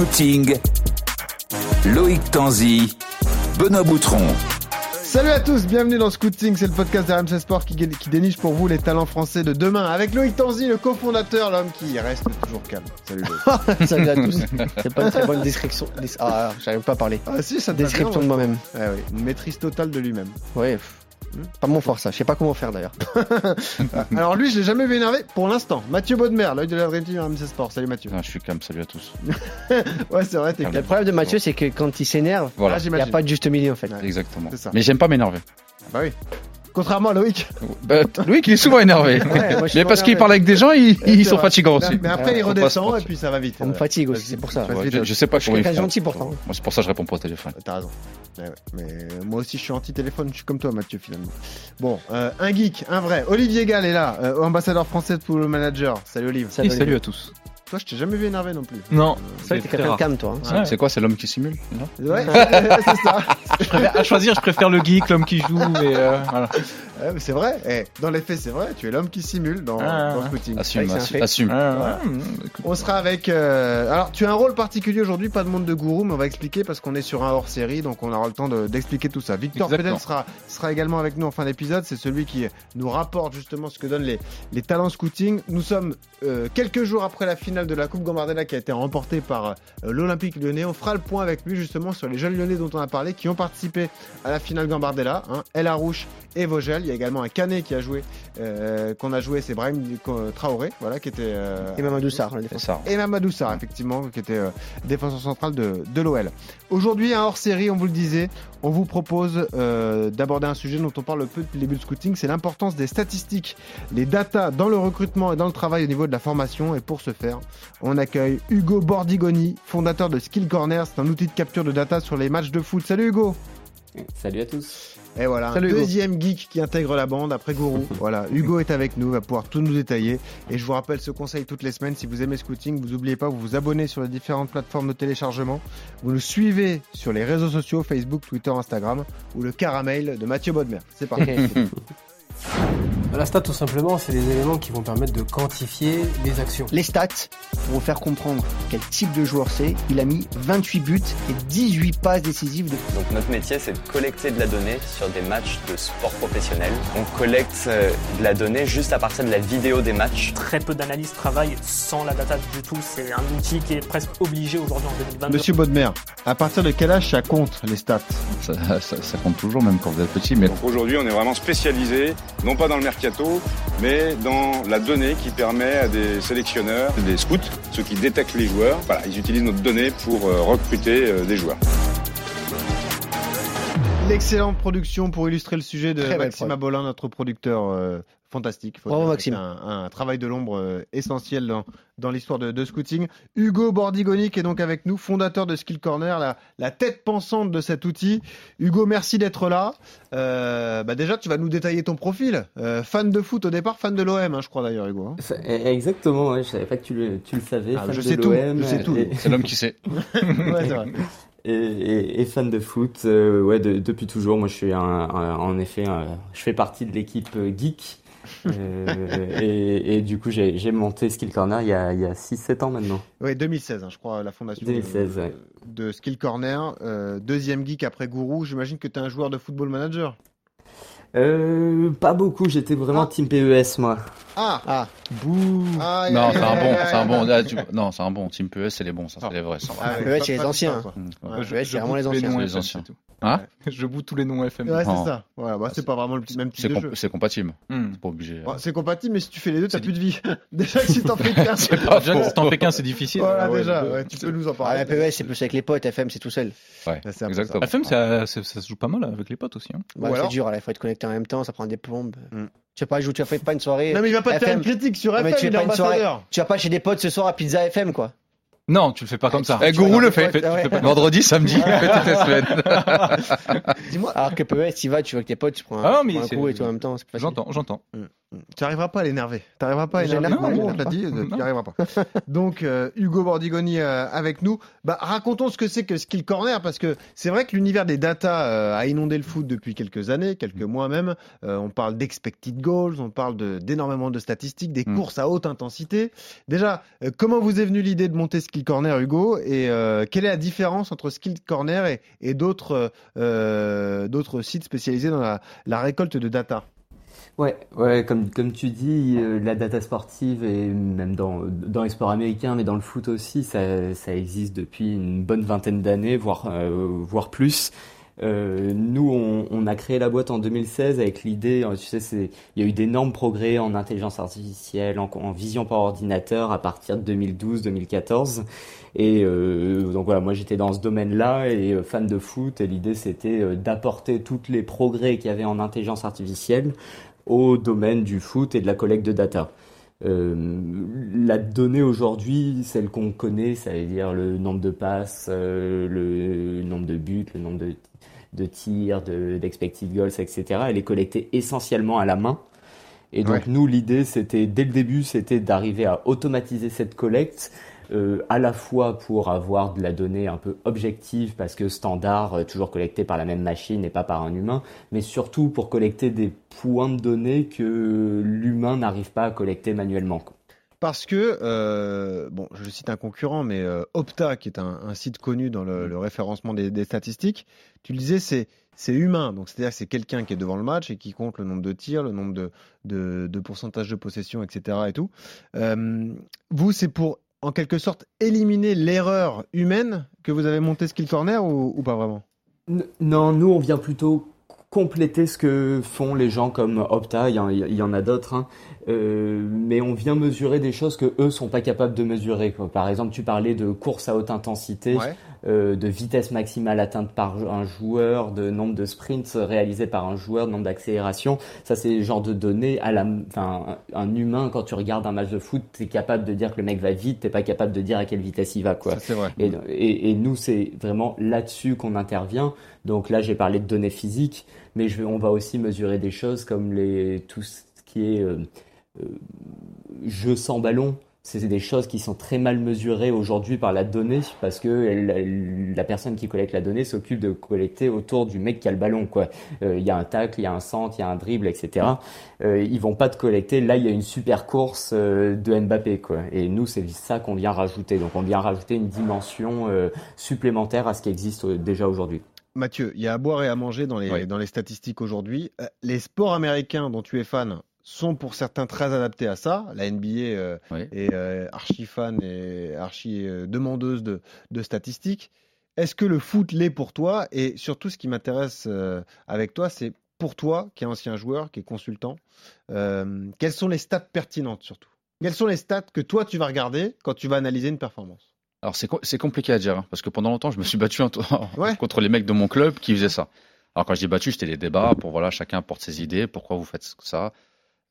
Scouting, Loïc Tanzi, Benoît Boutron. Salut à tous, bienvenue dans Scouting, c'est le podcast d'RMC Sport qui, qui déniche pour vous les talents français de demain avec Loïc Tanzi, le cofondateur, l'homme qui reste toujours calme. Salut Loïc. Salut à tous. C'est pas une très bonne description. Ah, j'arrive pas à parler. Ah si, ça te Description bien, de moi-même. Ouais, ouais, une maîtrise totale de lui-même. Ouais. Pas mon fort ça. Je sais pas comment faire d'ailleurs. Alors lui, je l'ai jamais vu énervé pour l'instant. Mathieu Baudemer, l'œil de la Dream Team RMC Sport. Salut Mathieu. Ah, je suis calme, salut à tous. Ouais, c'est vrai, t'es Ah, Le calme. problème de Mathieu, c'est que quand il s'énerve, Voilà, Ah, il n'y a pas de juste milieu en fait. Ouais. exactement. Mais j'aime pas m'énerver. Bah oui. Contrairement à Loïc. Bah, Loïc, il est souvent énervé. Ouais, moi, mais parce qu'il parle avec des gens, ils, sont fatigants aussi. Mais après, il redescend et puis ça va vite. Ça me fatigue aussi, c'est pour ça. Ouais, je, je sais pas Je suis gentil pourtant. Moi, c'est pour ça que je réponds pas au téléphone. T'as raison. Ouais. Mais moi aussi, je suis anti-téléphone. Je suis comme toi, Mathieu, finalement. Bon, euh, un geek, un vrai. Olivier Gall est là, euh, ambassadeur français de Football Manager. Salut Olivier. Salut, salut à tous. Toi, je t'ai jamais vu énervé non plus. Non, Ça, t'es quelqu'un de calme toi. hein. Ouais. C'est quoi, c'est l'homme qui simule là Ouais, c'est ça. Je préfère- à choisir, je préfère le geek, l'homme qui joue, mais euh, voilà. Ouais, mais c'est vrai. Eh, dans les faits, c'est vrai. Tu es l'homme qui simule dans, Ah, dans. Scouting. Assume, assume. Ah. On sera avec. euh, Alors, tu as un rôle particulier aujourd'hui, pas de monde de gourou, mais on va expliquer parce qu'on est sur un hors série, donc on aura le temps de- d'expliquer tout ça. Victor. Pedel sera, sera également avec nous en fin d'épisode. C'est celui qui nous rapporte justement ce que donnent les, les talents scouting. Nous sommes euh, quelques jours après la finale de la Coupe Gambardella qui a été remportée par euh, l'Olympique lyonnais. On fera le point avec lui justement sur les jeunes lyonnais dont on a parlé qui ont participé à la finale Gambardella. Hein, El Arouche et Vogel. Il y a également un Canet qui a joué, euh, qu'on a joué, c'est Brahim Traoré, voilà, qui était. euh, Et Mamadou Sarr, le défenseur. ça. et Mamadou Sarr, effectivement, qui était euh, défenseur central de, de l'OL. Aujourd'hui, un hors-série, on vous le disait, on vous propose euh, d'aborder un sujet dont on parle peu depuis le début de scouting, c'est l'importance des statistiques, les datas dans le recrutement et dans le travail au niveau de la formation. Et pour ce faire, on accueille Hugo Bordigoni, fondateur de Skill Corner. C'est un outil de capture de data sur les matchs de foot. Salut Hugo Salut à tous. et voilà, Salut, un Hugo. deuxième geek qui intègre la bande après Gourou. voilà, Hugo est avec nous, va pouvoir tout nous détailler. Et je vous rappelle ce conseil toutes les semaines, si vous aimez Scouting, vous n'oubliez pas, vous vous abonnez sur les différentes plateformes de téléchargement. Vous nous suivez sur les réseaux sociaux, Facebook, Twitter, Instagram, ou le caramel de Mathieu Bodmer. C'est parti. La stat, tout simplement, c'est des éléments qui vont permettre de quantifier les actions. Les stats, pour vous faire comprendre quel type de joueur c'est, il a mis 28 buts et 18 passes décisives de Donc notre métier, c'est de collecter de la donnée sur des matchs de sport professionnel. On collecte euh, de la donnée juste à partir de la vidéo des matchs. très peu d'analystes travaillent sans la data du tout. C'est un outil qui est presque obligé aujourd'hui en 2022. Monsieur Bodmer, à partir de quel âge ça compte les stats? Ça, ça- ça compte toujours, même quand vous êtes petit. Mais Donc aujourd'hui, on est vraiment spécialisé, non pas dans le mercato, mais dans la donnée qui permet à des sélectionneurs, des scouts, ceux qui détectent les joueurs, voilà, ils utilisent notre donnée pour euh, recruter euh, des joueurs. L'excellente production pour illustrer le sujet de Très belle Maxime. Abolin, notre producteur euh, fantastique. Faut Bravo, Maxime. C'est un, un travail de l'ombre euh, essentiel dans, dans l'histoire de, de scouting. Hugo Bordigoni qui est donc avec nous, fondateur de Skill Corner, la, la tête pensante de cet outil. Hugo, merci d'être là. Euh, bah déjà, tu vas nous détailler ton profil. Euh, fan de foot au départ, fan de l'OM, hein, je crois d'ailleurs, Hugo. hein. Exactement, ouais, je savais pas que tu le, tu le savais. Ah, fan je de sais tout, l'OM, je sais tout. Et, c'est l'homme qui sait. Ouais, c'est vrai. et- et- et fan de foot, euh, ouais, de- depuis toujours. Moi, je suis un, un- en effet, un- je fais partie de l'équipe euh, geek. Euh, et, et du coup, j'ai monté Skill Corner il y a, a 6-7 ans maintenant. Ouais, 2016, hein, je crois, la fondation de- 2016, ouais. de, Skill Corner. Euh, deuxième geek après Gourou. J'imagine que tu es un joueur de football manager. Euh, pas beaucoup, j'étais vraiment Ah. team PES moi. Ah, Ah, bouh Aïe, Non, c'est un bon, c'est un bon. là, tu- Non, c'est un bon. Team PES, c'est les bons, ça, c'est les vrais. Ah, Ouais, pas- c'est les anciens. Ouais, c'est vraiment les anciens. Les FM, anciens. Hein Je boot tous les noms FM. Ouais, c'est ça. Ouais, bah, c'est pas vraiment le même type C'est de jeu. c'est compatible. Hmm. C'est pas obligé. C'est compatible, mais si tu fais les deux, t'as plus de vie. déjà que si t'en fais qu'un, c'est pas Déjà, si t'en fais qu'un, c'est difficile. Voilà, Ah ouais, déjà, tu peux nous en Ah, parler. la PES, c'est plus avec les potes, FM, c'est tout seul. Ouais, c'est un peu exactement. FM, ça, ça, se joue pas mal avec les potes aussi. Hein. Alors- c'est dur, là, il faut être connecté en même temps, ça prend des plombes. Mm. Tu vas pas jouer, tu vas faire pas une soirée. Non, mais il va pas te faire une critique sur Non, mais FM, tu il fais est pas une soirée. ambassadeur. Tu vas pas chez des potes ce soir à Pizza FM, quoi. Non, tu le fais pas comme ça. Eh, Gourou le fait. Ouais. Vendredi, samedi, il fait toutes les semaines. Dis-moi. Alors que PES, tu vas, tu vas avec tes potes, tu prends un, Ah non, tu mais prends un c'est- coup et tout en même temps, c'est plus facile. J'entends, j'entends. Tu arriveras pas à l'énerver. Tu arriveras pas à Je énerver. l'énerve pas, Non, je on te l'a dit, tu n'y arriveras pas. Donc, euh, Hugo Bordigoni euh, avec nous. Bah, racontons ce que c'est que Skill Corner, parce que c'est vrai que l'univers des data euh, a inondé le foot depuis quelques années, quelques mois même. Euh, on parle d'expected goals, on parle de- d'énormément de, statistiques, des Mm. courses à haute intensité. Déjà, euh, comment vous est venue l'idée de monter Skill Skill Corner, Hugo. Et euh, quelle est la différence entre Skill Corner et, d'autres euh, d'autres sites spécialisés dans la, récolte de data? Ouais, ouais, comme, comme tu dis, euh, la data sportive et même dans, dans les sports américains, mais dans le foot aussi, ça, ça existe depuis une bonne vingtaine d'années, voire, euh, voire plus. Euh, nous, on, a créé la boîte en 2016 avec l'idée, euh, tu sais, il y a eu d'énormes progrès en intelligence artificielle, en, vision par ordinateur à partir de 2012-2014. Et euh, donc voilà, moi j'étais dans ce domaine-là et fan de foot. Et l'idée c'était d'apporter tous les progrès qu'il y avait en intelligence artificielle au domaine du foot et de la collecte de data. La donnée aujourd'hui, celle qu'on connaît, ça veut dire le nombre de passes, le nombre de buts, le nombre de, de tirs, de- d'expected goals, etc. Elle est collectée essentiellement à la main. Et donc Ouais. nous, l'idée, c'était dès le début, c'était d'arriver à automatiser cette collecte, euh, à la fois pour avoir de la donnée un peu objective, parce que standard, euh, toujours collectée par la même machine et pas par un humain, mais surtout pour collecter des points de données que l'humain n'arrive pas à collecter manuellement. quoi. Parce que, euh, bon, je cite un concurrent, mais euh, Opta, qui est un, un site connu dans le, le référencement des, des statistiques, tu le disais, c'est c'est humain. Donc, c'est-à-dire que c'est quelqu'un qui est devant le match et qui compte le nombre de tirs, le nombre de, de, de pourcentage de possession, etc. Et tout. Euh, vous, c'est pour, en quelque sorte, éliminer l'erreur humaine que vous avez monté Skill Corner ou, ou pas vraiment? N- Non, nous, on vient plutôt compléter ce que font les gens comme Opta, il y en, il y en a d'autres, hein. Euh, mais on vient mesurer des choses que eux sont pas capables de mesurer. quoi. Par exemple, tu parlais de course à haute intensité, Ouais. euh, de vitesse maximale atteinte par un joueur, de nombre de sprints réalisés par un joueur, de nombre d'accélérations. Ça, c'est le genre de données à la, enfin, un humain, quand tu regardes un match de foot, t'es capable de dire que le mec va vite, t'es pas capable de dire à quelle vitesse il va, quoi. Ça, vrai. Et, et, et nous, c'est vraiment là-dessus qu'on intervient. Donc là, j'ai parlé de données physiques, mais je, on va aussi mesurer des choses comme les, tout ce qui est euh, jeu sans ballon. C'est des choses qui sont très mal mesurées aujourd'hui par la donnée parce que elle- elle- la personne qui collecte la donnée s'occupe de collecter autour du mec qui a le ballon. quoi. Euh, Il y a un tacle, il y a un centre, il y a un dribble, etc. Euh, ils vont pas te collecter. Là, il y a une super course euh, de Mbappé. quoi. Et nous, c'est ça qu'on vient rajouter. Donc, on vient rajouter une dimension euh, supplémentaire à ce qui existe euh, déjà aujourd'hui. Mathieu, il y a à boire et à manger dans les, Oui. dans les statistiques aujourd'hui. Euh, les sports américains dont tu es fan sont pour certains très adaptés à ça. La NBA euh, Oui. est euh, archi fan et archi euh, demandeuse de, de statistiques. Est-ce que le foot l'est pour toi? Et surtout, ce qui m'intéresse euh, avec toi, c'est pour toi, qui est ancien joueur, qui est consultant, euh, quelles sont les stats pertinentes surtout? Quelles sont les stats que toi, tu vas regarder quand tu vas analyser une performance? Alors c'est co- c'est compliqué à dire hein, parce que pendant longtemps je me suis battu Ouais. contre les mecs de mon club qui faisaient ça. Alors quand je dis battu, c'était des débats pour voilà chacun apporte ses idées, pourquoi vous faites ça,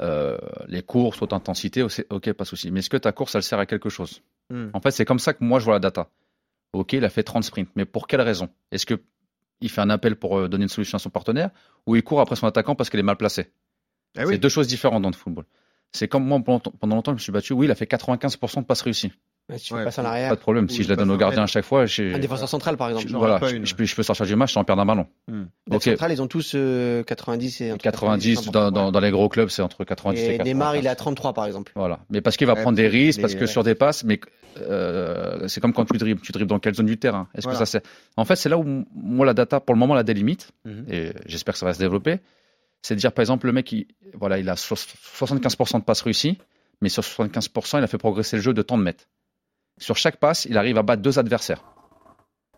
Euh, les courses haute intensité, ok, pas de souci. Mais est-ce que ta course elle sert à quelque chose Hmm. En fait c'est comme ça que moi je vois la data. Ok, il a fait 30 sprints, mais pour quelle raison? Est-ce que il fait un appel pour euh, donner une solution à son partenaire ou il court après son attaquant parce qu'il est mal placé Eh C'est oui. deux choses différentes dans le football. C'est comme moi pendant, pendant longtemps je me suis battu. Oui, il a fait 95% de passes réussies. Si tu Ouais, passes en faut- Pas arrière. de problème. Si je la donne au gardien à chaque fois, Un défenseur central, par exemple. je- voilà, je, peux, je peux sortir du match sans perdre un ballon. Hmm. Les Ok. centrales, ils ont tous euh, 90 et entre 90 100%. dans, dans, dans les gros clubs, c'est entre 90 et, Et 80. Neymar, il est à 33, par exemple. Voilà. Mais parce qu'il va Ouais, prendre des risques, parce que ouais. sur des passes, mais euh, c'est comme quand tu dribbles. Tu dribbles dans quelle zone du terrain Est-ce Voilà. que ça c'est En fait, c'est là où moi la data, pour le moment, la délimite, Mhm. et j'espère que ça va se développer. C'est de dire, par exemple, le mec, il, voilà, il a so- 75% de passes réussies, mais sur 75%, il a fait progresser le jeu de tant de mètres. Sur chaque passe, il arrive à battre deux adversaires.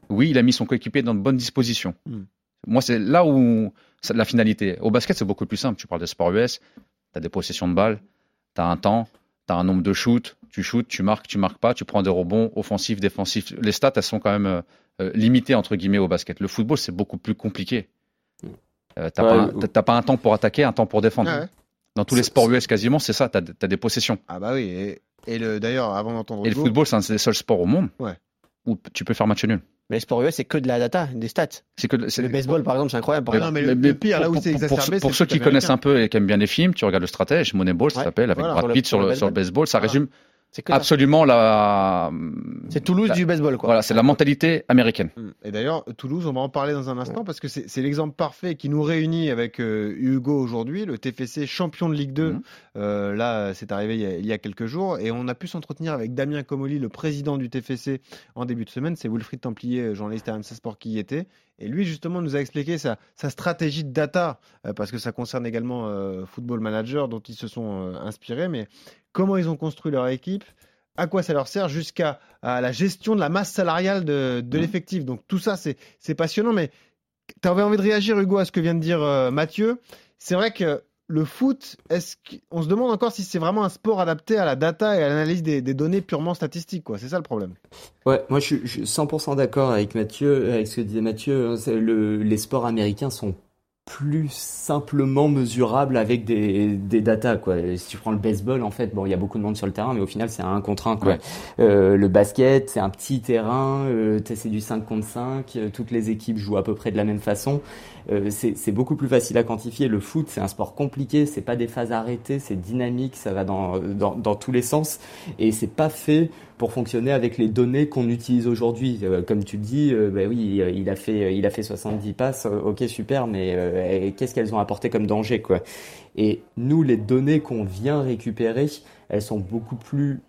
Oui, il a mis son coéquipier dans de bonnes dispositions. Mhm. Moi, c'est là où c'est la finalité. Au basket, c'est beaucoup plus simple. Tu parles des sports US, tu as des possessions de balles, tu as un temps, tu as un nombre de shoots, tu shootes, tu marques, tu marques pas, tu prends des rebonds offensifs, défensifs. Les stats, elles sont quand même euh, euh, limitées, entre guillemets, au basket. Le football, c'est beaucoup plus compliqué. Euh, t'as Ouais, pas, un- ou- t'as- t'as pas un temps pour attaquer, un temps pour défendre. Ouais. Dans tous les sports US, quasiment, c'est ça. Tu as, des possessions. Ah bah oui. Et, et le d'ailleurs, avant d'entendre Et le football, c'est un des seuls sports au monde Ouais. où tu peux faire match nul. Mais les sports US, c'est que de la data, des stats. C'est que Le baseball, par exemple, c'est incroyable. Par Mais exemple. non, mais le- le pire, là où pour- c'est pour- exacerbé, Pour, ceux le qui connaissent un peu et qui aiment bien les films, tu regardes le stratège, Moneyball, ça Ouais, s'appelle, avec voilà, Brad le- Pitt sur le, le sur le baseball, ça résume que absolument la. C'est Toulouse la- du baseball, quoi. Voilà, c'est la mentalité américaine. Mm. Et d'ailleurs, Toulouse, on va en parler dans un instant parce que c'est l'exemple parfait qui nous réunit avec euh, Hugo aujourd'hui, le TFC champion de Ligue 2. Mhm. Euh, là, c'est arrivé il y, a, il y a quelques jours et on a pu s'entretenir avec Damien Comoli, le président du TFC, en début de semaine. C'est Wilfried Templier, journaliste à RMC Sport, qui y était. Et lui, justement, nous a expliqué sa, sa stratégie de data euh, parce que ça concerne également euh, Football Manager dont ils se sont euh, inspirés. Mais comment ils ont construit leur équipe à quoi ça leur sert jusqu'à la gestion de la masse salariale de, de Mhm. l'effectif. Donc tout ça, c'est passionnant. Mais tu avais envie de réagir, Hugo, à ce que vient de dire euh, Mathieu. C'est vrai que le foot, est-ce qu'on se demande encore si c'est vraiment un sport adapté à la data et à l'analyse des, des données purement statistiques. quoi. C'est ça le problème. Ouais, moi je suis, je suis 100% d'accord avec Mathieu, avec ce que disait Mathieu. hein, le- les sports américains sont plus simplement mesurables avec des, des datas quoi. Si tu prends le baseball en fait, bon il y a beaucoup de monde sur le terrain, mais au final c'est un contre un quoi. Ouais. Euh, le basket c'est un petit terrain, euh, c'est du 5 contre 5, euh, toutes les équipes jouent à peu près de la même façon. Euh, c'est beaucoup plus facile à quantifier. Le foot c'est un sport compliqué, c'est pas des phases arrêtées, c'est dynamique, ça va dans, dans, dans tous les sens et c'est pas fait pour fonctionner avec les données qu'on utilise aujourd'hui. Euh, comme tu le dis, euh, bah oui, euh, il a fait, il a fait 70 passes, euh, ok super, mais euh, qu'est-ce qu'elles ont apporté comme danger quoi? Et nous, les données qu'on vient récupérer, elles sont beaucoup plus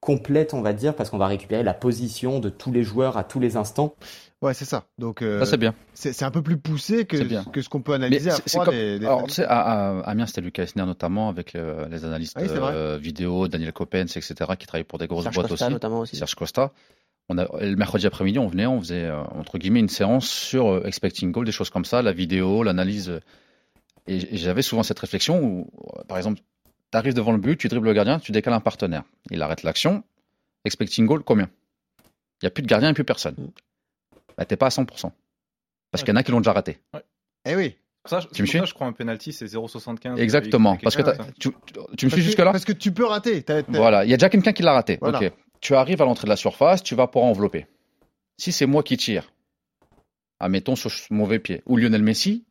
complètes, on va dire, parce qu'on va récupérer la position de tous les joueurs à tous les instants. Ouais, c'est ça. Donc euh, c'est bien. c'est un peu plus poussé que, bien. que ce qu'on peut analyser Mais à froid comme- des- des Alors, tu sais, à, à- Amiens, c'était Lucas Esner notamment, avec euh, les analystes Ah oui, euh, vidéo, Daniel Coppens, etc., qui travaillent pour des grosses Serge boîtes Costa, aussi. notamment aussi. Serge Costa. On a, le mercredi après-midi, on venait, on faisait, euh, entre guillemets, une séance sur euh, expecting goal, des choses comme ça, la vidéo, l'analyse. euh, Et, et j'avais souvent cette réflexion où, par exemple, tu arrives devant le but, tu dribbles le gardien, tu décales un partenaire. Il arrête l'action. Expecting goal, combien? Il n'y a plus de gardien et plus personne. Bah, t'es pas à 100%. Parce qu'il y en a qui l'ont déjà raté. Eh oui. Ça, je- Tu me suis ça, je crois un penalty, c'est 0,75. Exactement. Quelque Parce que tu, tu- tu me Parce suis que- jusque-là Parce que tu peux rater. T'as- t'as- Voilà, il y a déjà quelqu'un qui l'a raté. Voilà. Ok. Tu arrives à l'entrée de la surface, tu vas pour envelopper. Si c'est moi qui tire, admettons sur ce mauvais pied, ou Lionel Messi,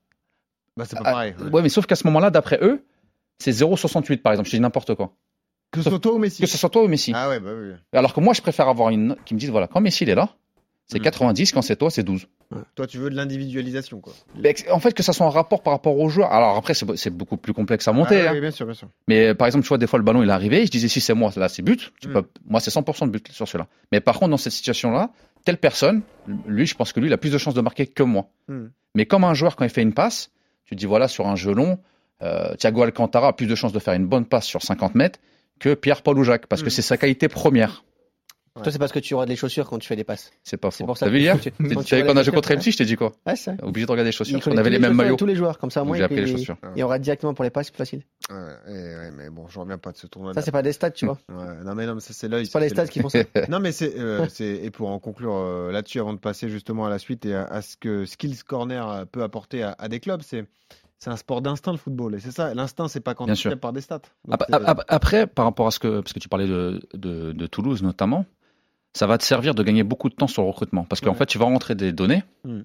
Bah, c'est pas ah, pareil. ouais. ouais, mais sauf qu'à ce moment-là, d'après eux, c'est 0,68 par exemple. Je dis n'importe quoi. Que ce soit toi ou Messi. Que ce soit toi ou Messi. Ah ouais, bah oui. Alors que moi, je préfère avoir une qui me dise voilà, quand Messi il est là, c'est Mhm. 90, quand c'est toi, c'est 12. Toi, tu veux de l'individualisation, quoi. Mais en fait, que ça soit un rapport par rapport au joueur. Alors après, c'est beaucoup plus complexe à monter. Ah hein. oui, bien sûr, bien sûr. Mais par exemple, tu vois, des fois, le ballon, il est arrivé. Je disais, si c'est moi, là, c'est but. Tu Mm. peux... Moi, c'est 100% de but sur celui-là. Mais par contre, dans cette situation-là, telle personne, lui, je pense que lui, il a plus de chances de marquer que moi. Mm. Mais comme un joueur, quand il fait une passe, tu te dis, voilà, sur un jeu long, euh, Thiago Alcantara a plus de chances de faire une bonne passe sur 50 mètres que Pierre-Paul ou Jacques, parce que Mm. c'est sa qualité première. Toi, c'est parce que tu auras des chaussures quand tu fais des passes. C'est pas faux. pour ça T'as que- vu hier quand tu- T'as quand vu tu quand vois on a les joué contre MC, je t'ai dit quoi Ouais, c'est ça. Obligé de regarder les chaussures. Qu'on avait tous les mêmes maillots. Tous les joueurs, comme ça, moi, j'ai appris il, les chaussures. il y aura directement pour les passes, c'est plus facile. Ouais, mais bon, je reviens pas de ce tournoi. Ça, c'est pas des stats, tu vois. Ouais, non, mais non, mais ça, c'est l'œil. C'est pas les stats qui font ça. Non, mais c'est, euh, c'est et pour en conclure euh, là-dessus, avant de passer justement à la suite et à, ce que Skills Corner peut apporter à, des clubs, c'est c'est un sport d'instinct le football et c'est ça. L'instinct, c'est pas quantifié par des stats. Donc, Après, par rapport à ce que, parce que tu parlais de, de, de Toulouse notamment, ça va te servir de gagner beaucoup de temps sur le recrutement. Parce qu'en Ouais. fait, tu vas rentrer des données Mm.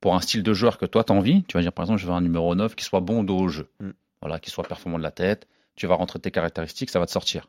pour un style de joueur que toi, tu as envie. Tu vas dire, par exemple, je veux un numéro 9 qui soit bon au dos au jeu. Mm. Voilà, qui soit performant de la tête. Tu vas rentrer tes caractéristiques, ça va te sortir.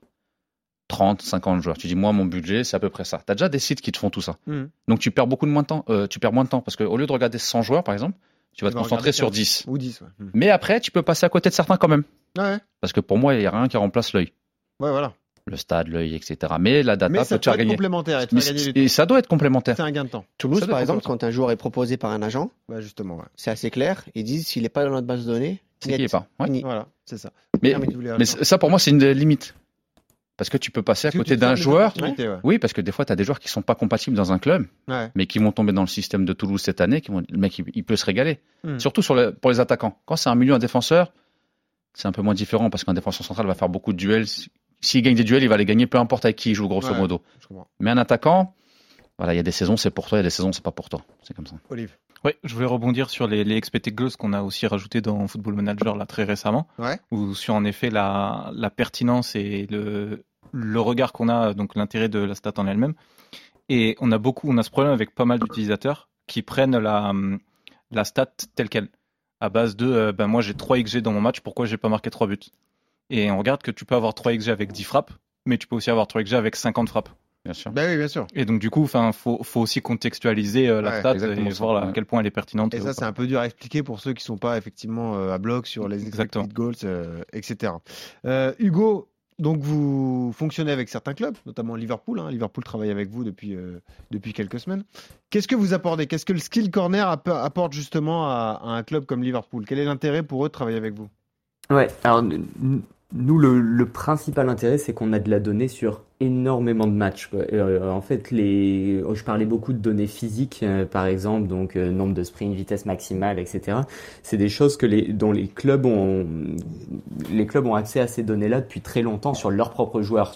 30, 50 joueurs. Tu dis, moi, mon budget, c'est à peu près ça. Tu as déjà des sites qui te font tout ça. Mm. Donc, tu perds beaucoup de moins de temps. euh, tu perds moins de temps. Parce qu'au lieu de regarder 100 joueurs, par exemple, tu vas Tu te vas concentrer sur 15. 10. ou 10. Ouais, Mm. Mais après, tu peux passer à côté de certains quand même. ouais, Parce que pour moi, il n'y a rien qui remplace l'œil ouais, voilà. Le stade, l'œil, etc. Mais la data Mais peut ça te peut faire être gagner. complémentaire et te Mais faire gagner c'est- du et temps. ça doit être complémentaire. C'est un gain de temps. Toulouse, Ça par exemple, quand un joueur est proposé par un agent, Ouais, justement. Ouais. c'est assez clair. Ils disent s'il n'est pas dans notre base de données, C'est qui est pas. Ouais. Voilà, c'est ça. Mais, ça, pour moi, c'est une limite. Parce que tu peux passer à côté d'un joueur. ouais. Oui, parce que des fois, tu as des joueurs qui sont pas compatibles dans un club, Ouais. mais qui vont tomber dans le système de Toulouse cette année. Qui vont... Le mec, il, il peut se régaler. Hmm. Surtout sur le- pour les attaquants. Quand c'est un milieu, un défenseur, c'est un peu moins différent parce qu'un défenseur central va faire beaucoup de duels. S'il gagne des duels, il va les gagner peu importe avec qui il joue, grosso Ouais. modo. Mais un attaquant, voilà, il y a des saisons, c'est pour toi, il y a des saisons, c'est pas pour toi. C'est comme ça. Olive. Oui, je voulais rebondir sur les, les expected goals qu'on a aussi rajouté dans Football Manager là très récemment, Ouais. où sur en effet la, la pertinence et le, le regard qu'on a, donc l'intérêt de la stat en elle-même. Et on a beaucoup, on a ce problème avec pas mal d'utilisateurs qui prennent la, la stat telle quelle, à base de, euh, ben moi j'ai 3 XG dans mon match, pourquoi j'ai pas marqué 3 buts? Et on regarde que tu peux avoir 3 XG avec 10 frappes, mais tu peux aussi avoir Troyekja avec 50 frappes. Bien sûr. Oui, bien sûr. Et donc du coup, enfin, faut, faut aussi contextualiser euh, la Ouais, stat exactement et ça, voir à ouais. quel point elle est pertinente. Et ou ça, c'est un peu dur à expliquer pour ceux qui sont pas effectivement euh, à bloc sur les Exactement. expected goals, euh, etc. Euh, Hugo, donc vous fonctionnez avec certains clubs, notamment Liverpool. hein. Liverpool travaille avec vous depuis, euh, depuis quelques semaines. Qu'est-ce que vous apportez? Qu'est-ce que le Skill Corner app- apporte justement à, à un club comme Liverpool? Quel est l'intérêt pour eux de travailler avec vous? Ouais, alors nous, le, le principal intérêt, c'est qu'on a de la donnée sur énormément de matchs. Euh, en fait, les, oh, je parlais beaucoup de données physiques, euh, par exemple, donc euh, nombre de sprints, vitesse maximale, etc. C'est des choses que les, dont les clubs ont, les clubs ont accès à ces données-là depuis très longtemps sur leurs propres joueurs.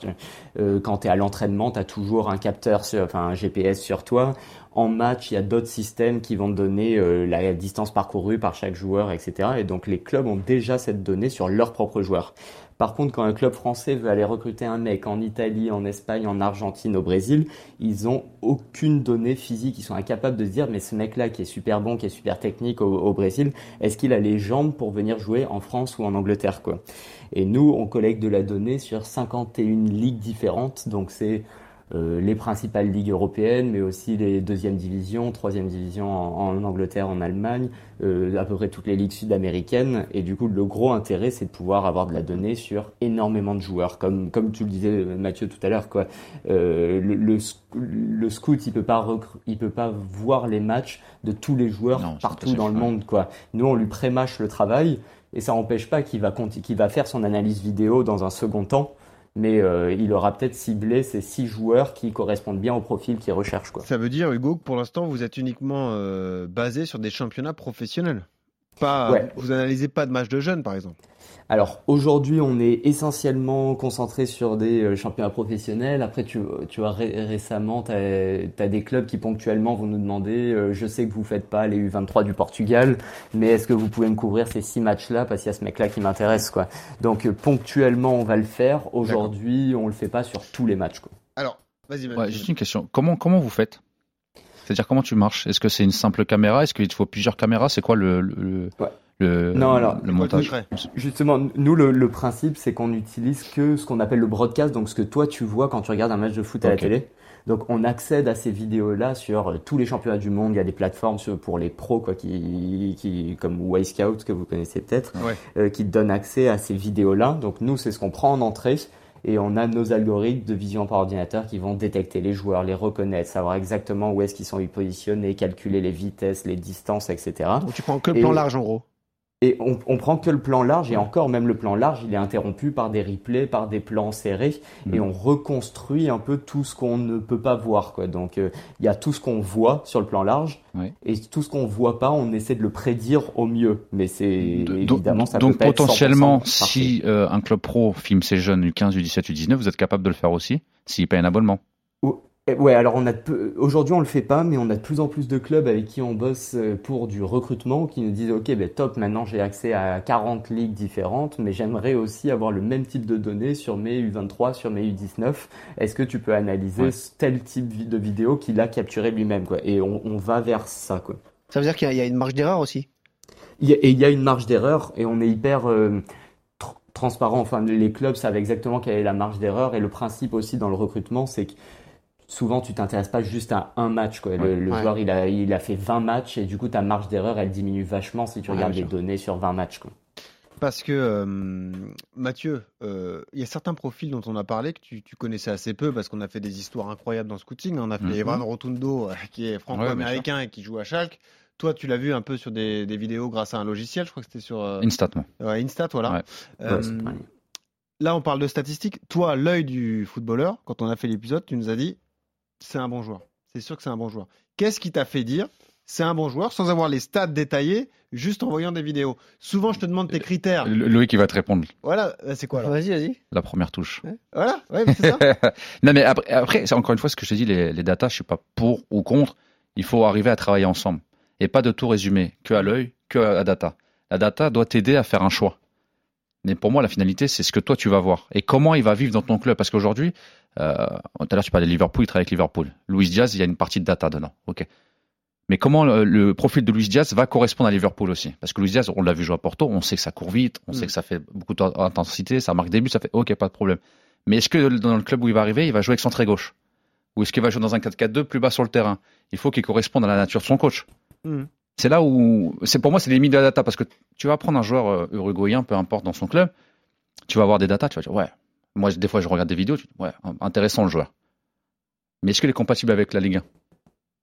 Quand tu es à l'entraînement, tu as toujours un capteur, sur, enfin un GPS sur toi. En match, il y a d'autres systèmes qui vont te donner la distance parcourue par chaque joueur, etc. Et donc les clubs ont déjà cette donnée sur leurs propres joueurs. Par contre, quand un club français veut aller recruter un mec en Italie, en Espagne, en Argentine, au Brésil, ils ont aucune donnée physique. Ils sont incapables de se dire, mais ce mec-là qui est super bon, qui est super technique au, Brésil, est-ce qu'il a les jambes pour venir jouer en France ou en Angleterre? Et nous, on collecte de la donnée sur 51 ligues différentes. Donc c'est les principales ligues européennes, mais aussi les deuxième divisions, troisième division en, en Angleterre, en Allemagne, euh, à peu près toutes les ligues sud-américaines. Et du coup, le gros intérêt, c'est de pouvoir avoir de la donnée sur énormément de joueurs, comme comme tu le disais Mathieu tout à l'heure, quoi. Euh, le, le, le scout, il peut pas il peut pas voir les matchs de tous les joueurs Non, partout dans le monde, quoi. Nous, on lui prémâche le travail. Et ça n'empêche pas qu'il va, qu'il va faire son analyse vidéo dans un second temps, mais euh, il aura peut-être ciblé ces six joueurs qui correspondent bien au profil qu'il recherche. Quoi. Ça veut dire, Hugo, que pour l'instant, vous êtes uniquement euh, basé sur des championnats professionnels? Pas, Ouais. Vous analysez pas de matchs de jeunes, par exemple. Alors aujourd'hui, on est essentiellement concentré sur des euh, championnats professionnels. Après, tu, tu vois, ré- récemment, tu as, des clubs qui ponctuellement vont nous demander euh, je sais que vous faites pas les U23 du Portugal, mais est-ce que vous pouvez me couvrir ces six matchs-là parce qu'il y a ce mec-là qui m'intéresse quoi. Donc euh, ponctuellement, on va le faire. Aujourd'hui, on le fait pas sur tous les matchs. Quoi. Alors, vas-y, Ouais, juste une question. Comment, comment vous faites C'est-à-dire comment tu marches? Est-ce que c'est une simple caméra? Est-ce qu'il te faut plusieurs caméras? C'est quoi le, le, le- Ouais. le, Non, alors, le montage? Justement, nous, le, le principe, c'est qu'on n'utilise que ce qu'on appelle le broadcast, donc ce que toi tu vois quand tu regardes un match de foot à la télé. Donc, on accède à ces vidéos-là sur euh, tous les championnats du monde. Il y a des plateformes pour les pros, quoi, qui, qui, comme Wisecout, que vous connaissez peut-être, Ouais. euh, qui te donnent accès à ces vidéos-là. Donc, nous, c'est ce qu'on prend en entrée. Et on a nos algorithmes de vision par ordinateur qui vont détecter les joueurs, les reconnaître, savoir exactement où est-ce qu'ils sont positionnés, calculer les vitesses, les distances, etc. Donc tu prends que le Et- plan large, en gros. Et on, on prend que le plan large, et encore même le plan large, il est interrompu par des replays, par des plans serrés, et Mhm. on reconstruit un peu tout ce qu'on ne peut pas voir. Quoi. Donc euh, il y a tout ce qu'on voit sur le plan large, et tout ce qu'on voit pas, on essaie de le prédire au mieux. Mais c'est évidemment ça donc peut pas être 100% potentiellement, si euh, un club pro filme ses jeunes U15, U17, U19, vous êtes capable de le faire aussi s'il paye un abonnement. Eh, Ouais, alors on a de peu- aujourd'hui on le fait pas, mais on a de plus en plus de clubs avec qui on bosse euh, pour du recrutement qui nous disent ok ben top, maintenant j'ai accès à 40 ligues différentes, mais j'aimerais aussi avoir le même type de données sur mes U23, sur mes U19. Est-ce que tu peux analyser Ouais. tel type de vidéo qu'il a capturé lui-même quoi? Et on, on va vers ça quoi. Ça veut dire qu'il y a- il y a une marge d'erreur aussi? Il y a- Et il y a une marge d'erreur et on est hyper euh, tr- transparent. Enfin, les clubs savent exactement quelle est la marge d'erreur et le principe aussi dans le recrutement, c'est que souvent tu t'intéresses pas juste à un match. Quoi. Le, le Ouais. joueur, il a, il a fait 20 matchs et du coup ta marge d'erreur, elle diminue vachement si tu Ouais, regardes les données sur 20 matchs. Quoi. Parce que, euh, Mathieu, euh, il y a certains profils dont on a parlé que tu, tu connaissais assez peu parce qu'on a fait des histoires incroyables dans le scouting. On a fait Mhm. Evan Rotundo, euh, qui est franco-américain et qui joue à Schalke. Toi, tu l'as vu un peu sur des, des vidéos grâce à un logiciel. Je crois que c'était sur euh, Instat, moi. ouais, Instat, voilà. Euh, là, on parle de statistiques. Toi, l'œil du footballeur, quand on a fait l'épisode, tu nous as dit c'est un bon joueur. C'est sûr que c'est un bon joueur. Qu'est-ce qui t'a fait dire c'est un bon joueur sans avoir les stats détaillés, juste en voyant des vidéos? Souvent, je te demande tes critères. Le- Loïc, il va te répondre. Voilà, euh, c'est quoi alors? Vas-y, vas-y. La première touche. Voilà, ouais, mais c'est ça. non, mais après, après c'est encore une fois ce que je te dis, les, les datas, je suis pas pour ou contre. Il faut arriver à travailler ensemble. Et pas de tout résumer que à l'œil, que à la data. La data doit t'aider à faire un choix. Mais pour moi, la finalité, c'est ce que toi, tu vas voir. Et comment il va vivre dans ton club. Parce qu'aujourd'hui, euh, tout à l'heure, tu parlais de Liverpool, il travaille avec Liverpool. Luis Diaz, il y a une partie de data dedans. OK. Mais comment le, le profil de Luis Diaz va correspondre à Liverpool aussi? Parce que Luis Diaz, on l'a vu jouer à Porto, on sait que ça court vite, on Mm. sait que ça fait beaucoup d'intensité, ça marque des buts, ça fait OK, pas de problème. Mais est-ce que dans le club où il va arriver, il va jouer avec son très gauche? Ou est-ce qu'il va jouer dans un 4-4-2 plus bas sur le terrain? Il faut qu'il corresponde à la nature de son coach. Mhm. C'est là où, c'est pour moi, c'est les limites de la data parce que tu vas prendre un joueur euh, uruguayen, peu importe dans son club, tu vas avoir des datas, tu vas dire ouais. Moi, des fois, je regarde des vidéos, tu dis, ouais, intéressant le joueur. Mais est-ce qu'il est compatible avec la Ligue 1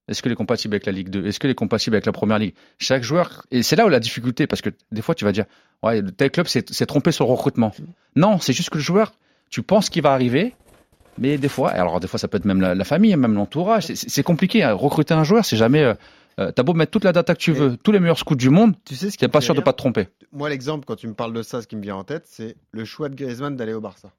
Est-ce qu'il est compatible avec la Ligue 2 Est-ce qu'il est compatible avec la Première Ligue? Chaque joueur, et c'est là où la difficulté, parce que des fois, tu vas dire, ouais, tel club s'est trompé sur le recrutement. Non, c'est juste que le joueur, tu penses qu'il va arriver, mais des fois, alors des fois, ça peut être même la, la famille, même l'entourage. C'est- compliqué. hein. Recruter un joueur, c'est jamais. Euh, euh, T'as beau mettre toute la data que tu Et- veux, tous les meilleurs scouts du monde, Tu sais ce qui t'es pas sûr de rire pas te tromper. Moi, l'exemple, quand tu me parles de ça, ce qui me vient en tête, c'est le choix de Griezmann d'aller au Barça.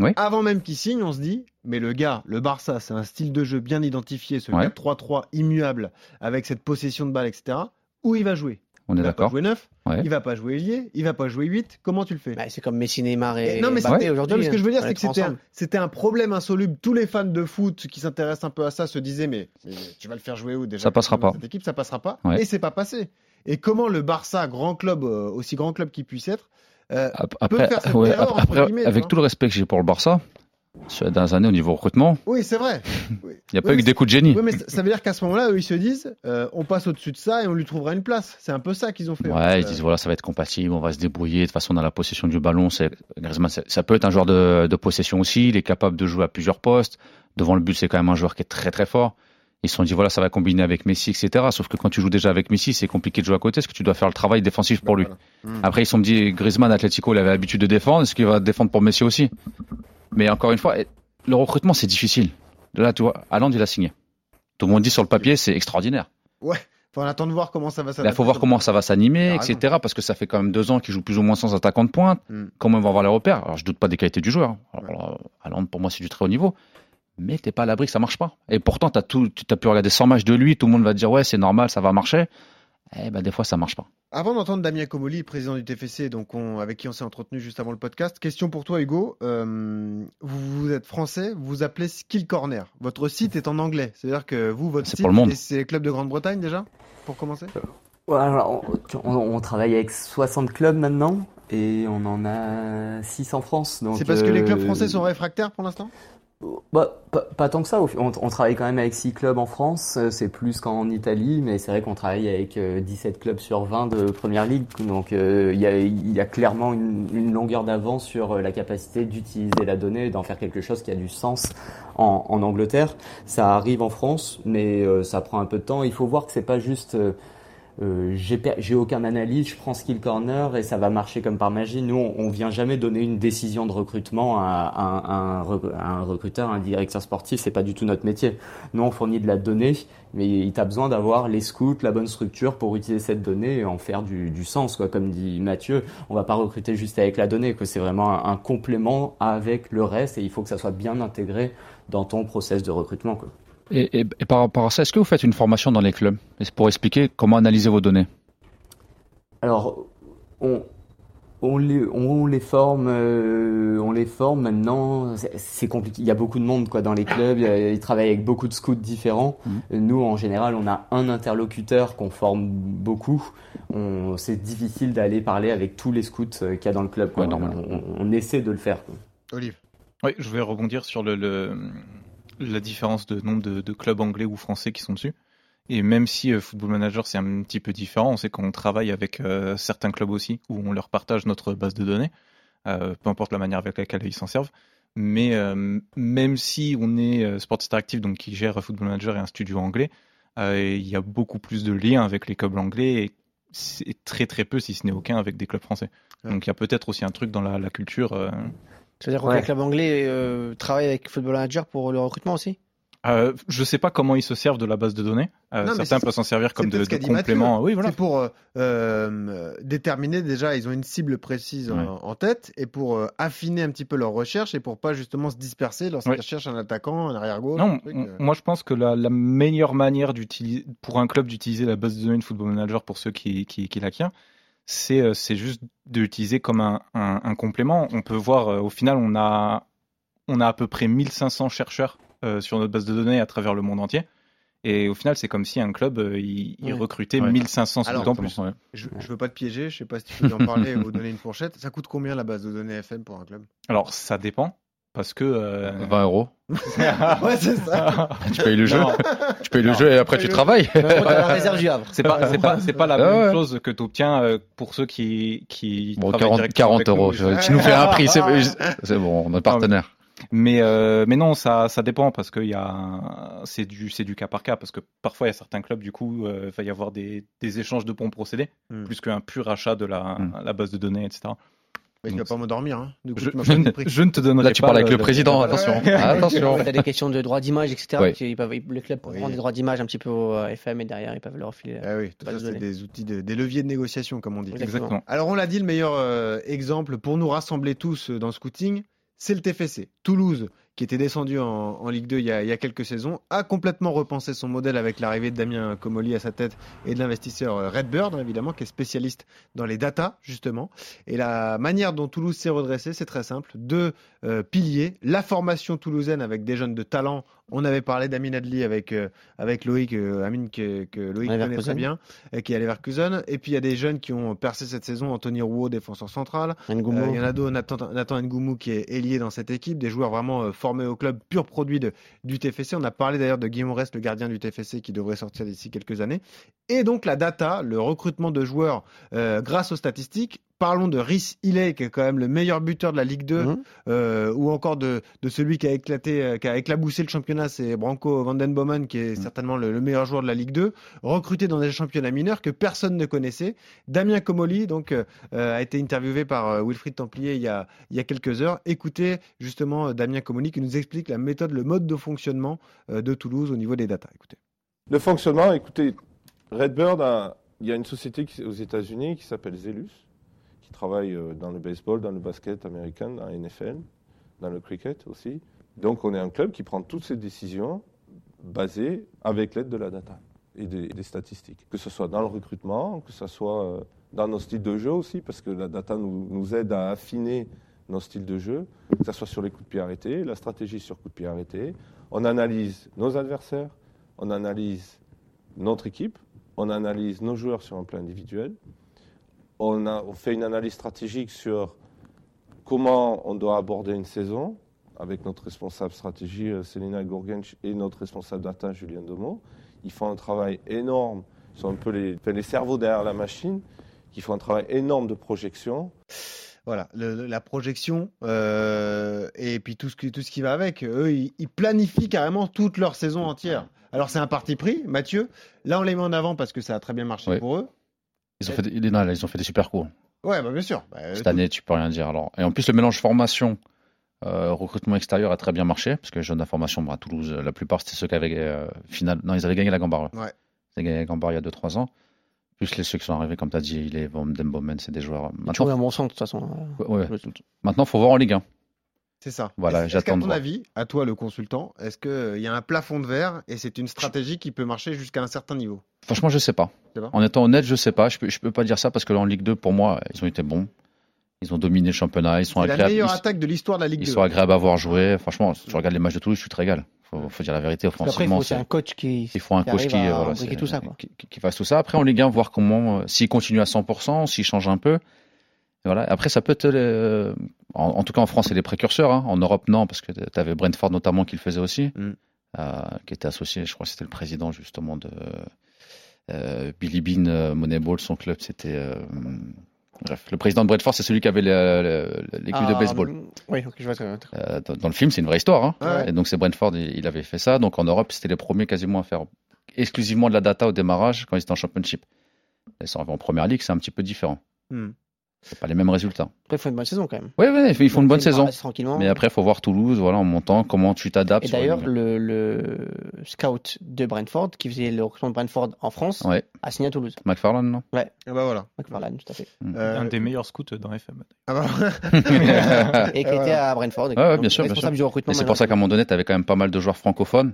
Oui. Avant même qu'il signe, on se dit, mais le gars, le Barça, c'est un style de jeu bien identifié, ce Ouais. 4-3-3 immuable, avec cette possession de balle, etc. Où il va jouer? On est Il va pas d'accord. jouer 9, Ouais. il va pas jouer ailier, il va pas jouer 8. Comment tu le fais? Bah, c'est comme Messi, Neymar et non, mais c'est- aujourd'hui. non, mais ce que je veux dire, hein, c'est que c'était un, ensemble. c'était un problème insoluble. Tous les fans de foot qui s'intéressent un peu à ça se disaient, mais, mais tu vas le faire jouer où déjà Ça passera pas. Cette équipe, ça passera pas. Ouais. Et c'est pas passé. Et comment le Barça, grand club, euh, aussi grand club qu'il puisse être, euh, peut Après, faire ouais, erreur, avec vois. tout le respect que j'ai pour le Barça, sur les dernières années au niveau recrutement, oui, c'est vrai. Oui. il n'y a pas eu que des coups de génie. Oui, mais ça veut dire qu'à ce moment-là, eux, ils se disent, euh, on passe au-dessus de ça et on lui trouvera une place. C'est un peu ça qu'ils ont fait. Ouais, ils Euh, disent voilà, ça va être compatible, on va se débrouiller. De toute façon, dans la possession du ballon, Griezmann, ça peut être un joueur de, de possession aussi. Il est capable de jouer à plusieurs postes. Devant le but, c'est quand même un joueur qui est très très fort. Ils se sont dit voilà, ça va combiner avec Messi, etc. Sauf que quand tu joues déjà avec Messi, c'est compliqué de jouer à côté, parce que tu dois faire le travail défensif pour lui. voilà. Mm. Après, ils se sont dit Griezmann, Atletico, il avait l'habitude de défendre. Est-ce qu'il va défendre pour Messi aussi? Mais encore une fois, le recrutement, c'est difficile. Là, tu vois, Haaland, il a signé. Tout le monde dit sur le papier, c'est extraordinaire. Ouais. Faut on attend de voir comment ça va Là, il faut voir comment ça va s'animer, etc. Parce que ça fait quand même deux ans qu'il joue plus ou moins sans attaquant de pointe. Mm. Comment ils vont avoir les repères? Alors, je doute pas des qualités du joueur. Alors, Haaland, pour moi, c'est du très haut niveau. Mais t'es pas à l'abri que ça marche pas. Et pourtant, t'as tout, tu as pu regarder 100 matchs de lui, tout le monde va te dire ouais, c'est normal, ça va marcher. Eh ben, des fois, ça marche pas. Avant d'entendre Damien Comoli, président du TFC, donc on- avec qui on s'est entretenu juste avant le podcast, question pour toi Hugo. Euh, vous, vous êtes français, vous vous appelez Skill Corner. Votre site est en anglais, c'est-à-dire que vous, votre C'est site, pour le monde. et c'est Club de Grande-Bretagne déjà, pour commencer? Ouais, alors, on, on- on travaille avec 60 clubs maintenant et on en a 6 en France. donc, C'est parce que les clubs euh, français sont réfractaires pour l'instant? Bah, pas, pas tant que ça. On, on travaille quand même avec 6 clubs en France. euh, C'est plus qu'en Italie, mais c'est vrai qu'on travaille avec euh, 17 clubs sur 20 de Première Ligue. Donc euh, il y, y a clairement une, une longueur d'avance sur euh, la capacité d'utiliser la donnée d'en faire quelque chose qui a du sens en, en Angleterre. Ça arrive en France, mais euh, ça prend un peu de temps. Il faut voir que c'est pas juste... euh, euh, j'ai aucun analyse, je prends Skill Corner et ça va marcher comme par magie. Nous, on, vient jamais donner une décision de recrutement à, un, recruteur, à un directeur sportif. C'est pas du tout notre métier. Nous, on fournit de la donnée, mais il t'a besoin d'avoir les scouts, la bonne structure pour utiliser cette donnée et en faire du, sens. Quoi. Comme dit Mathieu, on va pas recruter juste avec la donnée. C'est vraiment un, un complément avec le reste et il faut que ça soit bien intégré dans ton process de recrutement. Quoi. Et, et- et par rapport à ça, est-ce que vous faites une formation dans les clubs? Et c'est pour expliquer comment analyser vos données Alors, on, on, les, on les forme, euh, on les forme maintenant. c'est- compliqué. Il y a beaucoup de monde quoi dans les clubs. Ils travaillent avec beaucoup de scouts différents. Mhm. Nous, en général, on a un interlocuteur qu'on forme beaucoup. C'est difficile d'aller parler avec tous les scouts euh, qu'il y a dans le club. quoi. Ouais, on, on- on essaie de le faire. Olive. Oui, je vais rebondir sur le, le- la différence de nombre de, de clubs anglais ou français qui sont dessus. Et même si euh, Football Manager c'est un petit peu différent, on sait qu'on travaille avec euh, certains clubs aussi où on leur partage notre base de données, euh, peu importe la manière avec laquelle ils s'en servent. Mais même si on est Sports Interactive, donc qui gère Football Manager et un studio anglais, il y a beaucoup plus de liens avec les clubs anglais et c'est très très peu, si ce n'est aucun, avec des clubs français. Ouais. Donc il y a peut-être aussi un truc dans la, la culture. euh, C'est-à-dire que Ouais. les clubs anglais euh, travaillent avec Football Manager pour le recrutement aussi? Euh, je sais pas comment ils se servent de la base de données. Euh, Non, certains peuvent s'en servir comme de, de Mathieu. complément. Oui, voilà. C'est pour euh, euh, déterminer déjà, ils ont une cible précise en- Ouais. en, tête et pour euh, affiner un petit peu leur recherche et pour pas justement se disperser lorsqu'ils Ouais. recherchent un attaquant, un arrière-gauche. Non, un truc, m- euh. moi je pense que la, la meilleure manière pour un club d'utiliser la base de données de Football Manager pour ceux qui, qui, qui l'acquièrent, c'est euh, c'est juste d'utiliser comme un, un, un complément. On peut voir euh, au final on a on a à peu près 1500 chercheurs euh, sur notre base de données à travers le monde entier. Et au final, c'est comme si un club euh, il, il Ouais. recrutait Ouais. 1500 Alors, scouts en plus. Ouais. Je, je veux pas te piéger, je sais pas si tu peux en parler ou donner une fourchette. Ça coûte combien la base de données FM pour un club? Alors ça dépend. Parce que euh, 20 euros. ouais, c'est ça. Tu payes le jeu. Non. Tu payes le jeu et après tu travailles. C'est pas c'est pas c'est pas la Ah même ouais. chose que tu obtiens pour ceux qui qui Bon, travaillent 40, directement 40 avec nous. euros. Tu nous fais un prix. C'est bon, on est partenaire. Mais euh, mais non, ça ça dépend parce que il y a c'est du c'est du cas par cas parce que parfois il y a certains clubs du coup euh, va y avoir des, des échanges de bons procédés Hmm. plus qu'un pur achat de la Hmm. la base de données etc. Mais tu vas pas m'endormir, hein. Du coup, Je, tu m'as je pas ne- compris. je ne te donnerai Là, tu pas parles avec le le- président. le- Attention. Ouais. Attention. T'as des questions de droits d'image, etc. Oui. Ils peuvent, les clubs peuvent Oui. prendre des droits d'image un petit peu au euh, FM et derrière ils peuvent leur refiler. Ah oui, tout Pas ça, c'est des outils, de- des leviers de négociation, comme on dit. Exactement. Alors, on l'a dit, le meilleur euh, exemple pour nous rassembler tous euh, dans le scouting, c'est le TFC. Toulouse, qui était descendu en, Ligue 2 il y, a, quelques saisons, a complètement repensé son modèle avec l'arrivée de Damien Comoli à sa tête et de l'investisseur euh, Redbird, évidemment, qui est spécialiste dans les datas, justement. Et la manière dont Toulouse s'est redressé, c'est très simple. Deux euh, piliers. La formation toulousaine avec des jeunes de talent. On avait parlé d'Amin Adli avec, euh, avec Loïc, euh, Amine que, que Loïc connaît très bien, et qui est à Leverkusen. Et puis il y a des jeunes qui ont percé cette saison. Anthony Rouault, défenseur central. Euh, Il y en a d'autres, Nathan, Nathan Ngoumou qui est ailier dans cette équipe, des joueurs vraiment euh, formés au club, pur produit de, du TFC. On a parlé d'ailleurs de Guillaume Rest, le gardien du TFC, qui devrait sortir d'ici quelques années. Et donc la data, le recrutement de joueurs euh, grâce aux statistiques. Parlons de Rhys Hilley, qui est quand même le meilleur buteur de la Ligue 2, Mhm. euh, ou encore de, de celui qui a éclaté, euh, qui a éclaboussé le championnat, c'est Branco Vandenbomen, qui est certainement le, le meilleur joueur de la Ligue 2, recruté dans des championnats mineurs que personne ne connaissait. Damien Comoli, donc, euh, a été interviewé par euh, Wilfried Templier il y, a, il y a quelques heures. Écoutez justement euh, Damien Comoli qui nous explique la méthode, le mode de fonctionnement euh, de Toulouse au niveau des datas. Écoutez. Le fonctionnement, écoutez, Redbird, a- il y a une société qui- aux États-Unis qui s'appelle Zelus, travaille euh, dans le baseball, dans le basket américain, dans la NFL, dans le cricket aussi. Donc on est un club qui prend toutes ces décisions basées avec l'aide de la data et des, des statistiques. Que ce soit dans le recrutement, que ce soit euh, dans nos styles de jeu aussi, parce que la data nous, nous aide à affiner nos styles de jeu, que ce soit sur les coups de pied arrêtés, la stratégie sur coups de pied arrêtés. On analyse nos adversaires, on analyse notre équipe, on analyse nos joueurs sur un plan individuel, on, a, on fait une analyse stratégique sur comment on doit aborder une saison avec notre responsable stratégie euh, Selena Gourgench et notre responsable data Julien Domo. Ils font un travail énorme, ils sont un peu les, enfin, les cerveaux derrière la machine, qui font un travail énorme de projection. Voilà, le- la projection euh, et puis tout ce, qui, tout ce qui va avec. Eux, ils, ils planifient carrément toute leur saison entière. Alors c'est un parti pris, Mathieu. Là, on les met en avant parce que ça a très bien marché Oui. pour eux. Ils ont fait, des- non, là, ils ont fait des super coups. Ouais, bah, bien sûr. Bah, Cette tout- année, tu peux rien dire. Alors, et en plus, le mélange formation, euh, recrutement extérieur a très bien marché parce que les jeunes d'information, bah, à Toulouse, la plupart c'était ceux qui avaient euh, final. Non, ils avaient gagné la. Ouais. Ils avaient gagné la Gambard il y a 2-3 ans. Plus les ceux qui sont arrivés, comme tu as dit, les Van Dembomen, c'est des joueurs. Tu Maintenant, joues un bon centre de toute façon. ouais, ouais. Je- Maintenant, faut voir en Ligue 1. C'est ça. Voilà, j'attends de ton voir. avis, à toi le consultant, est-ce qu'il y a un plafond de verre et c'est une stratégie qui peut marcher jusqu'à un certain niveau? Franchement, je sais pas. Tu sais pas En étant honnête, je sais pas. Je peux, je peux pas dire ça parce que là, en Ligue 2, pour moi, ils ont été bons. Ils ont dominé le championnat. Ils sont C'est la agréables. meilleure ils- attaque de l'histoire de la Ligue Ils 2. sont agréables à voir jouer. Franchement, si tu regardes les matchs de Toulouse, tu te régales. Faut, faut dire la vérité qu'après, il offensivement. faut un coach qui, Il faut un qui coach qui, à voilà, imbriquer c'est- tout ça. Quoi. qui, fasse tout ça. Après, en Ligue 1, voir comment, euh, s'il continue à 100%, s'il change un peu. Voilà. Après, ça peut être, euh, en, en tout cas en France, c'est les précurseurs. hein. En Europe, non, parce que tu avais Brentford notamment qui le faisait aussi, Mm. euh, qui était associé, je crois que c'était le président justement de euh, Billy Bean euh, Moneyball, son club, c'était. euh, bref, le président de Brentford, c'est celui qui avait l'équipe de Ah, baseball. Oui, ok, je vois. ça. Euh, dans, dans le film, c'est une vraie histoire. hein. Ouais. Et donc, c'est Brentford, il, il avait fait ça. Donc, en Europe, c'était les premiers quasiment à faire exclusivement de la data au démarrage quand ils étaient en championship. Ils sont arrivés en première ligue, c'est un petit peu différent. Hmm. C'est pas les mêmes résultats. Après, il faut une bonne saison quand même. Oui, oui, ils font une bonne Ils saison. Tranquillement. Mais après, il faut voir Toulouse, voilà, en montant, comment tu t'adaptes. Et d'ailleurs, une- le, le scout de Brentford, qui faisait le recrutement de Brentford en France, Ouais, a signé à Toulouse. McFarlane, non? Ah bah voilà. McFarlane, tout à fait. Euh, Un des meilleurs scouts dans FM. ah bah, Et qui était à Brentford. Ouais, ouais, bien sûr, bien Responsable du recrutement. Et c'est pour ça qu'à un moment donné, tu avais quand même pas mal de joueurs francophones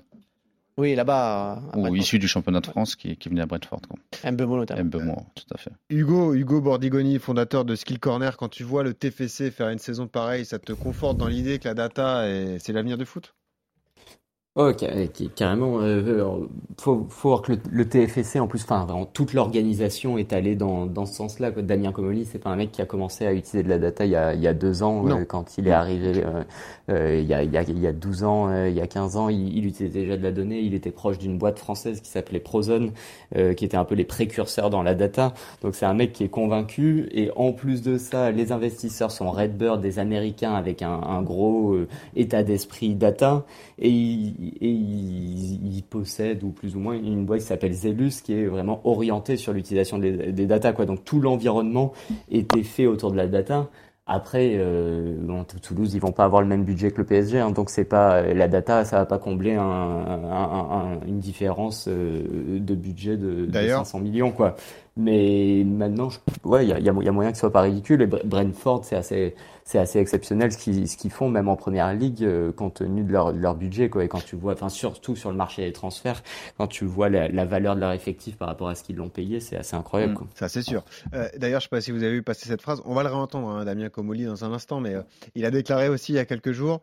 Oui, là-bas. ou issus du championnat de France qui, qui venaient à Brentford. Quoi. Mbemo notamment. Mbemo, tout à fait. Hugo, Hugo Bordigoni, fondateur de Skill Corner, quand tu vois le TFC faire une saison pareille, ça te conforte dans l'idée que la data, est- c'est l'avenir du foot? Ok, ok, carrément. Euh, euh, faut, faut voir que le, le TFC, en plus, enfin, vraiment, toute l'organisation est allée dans, dans ce sens-là. quoi. Damien Comoli, c'est pas un mec qui a commencé à utiliser de la data il y a, il y a deux ans, Non. euh, quand il est arrivé, euh, euh, il, y a, il, y a, il y a 12 ans, euh, il y a 15 ans, il, il utilisait déjà de la donnée. Il était proche d'une boîte française qui s'appelait Prozone, euh, qui était un peu les précurseurs dans la data. Donc c'est un mec qui est convaincu. Et en plus de ça, les investisseurs sont Redbird, des Américains avec un, un gros euh, état d'esprit data. Et il, et il, il possède, ou plus ou moins, une boîte qui s'appelle Zelus, qui est vraiment orientée sur l'utilisation des, des data. Quoi. Donc tout l'environnement était fait autour de la data. Après, euh, bon, Tou- Toulouse, ils vont pas avoir le même budget que le PSG, hein, donc c'est pas la data, ça va pas combler un, un- un- une différence euh, de budget de, de D'ailleurs- 500 millions, quoi. Mais maintenant, je- ouais, il y a, il y a- il y a moyen que ce soit pas ridicule. Et Bre- Brentford, c'est assez, c'est assez exceptionnel ce qu'ils, ce qu'ils font, même en première ligue, euh, compte tenu de leur, de leur budget, quoi. Et quand tu vois, enfin, surtout sur le marché des transferts, quand tu vois la, la valeur de leur effectif par rapport à ce qu'ils l'ont payé, c'est assez incroyable, Mm. quoi. Ça, c'est sûr. Euh, D'ailleurs, je ne sais pas si vous avez vu passer cette phrase. On va le réentendre, hein, Damien Comoli, dans un instant, mais euh, il a déclaré aussi il y a quelques jours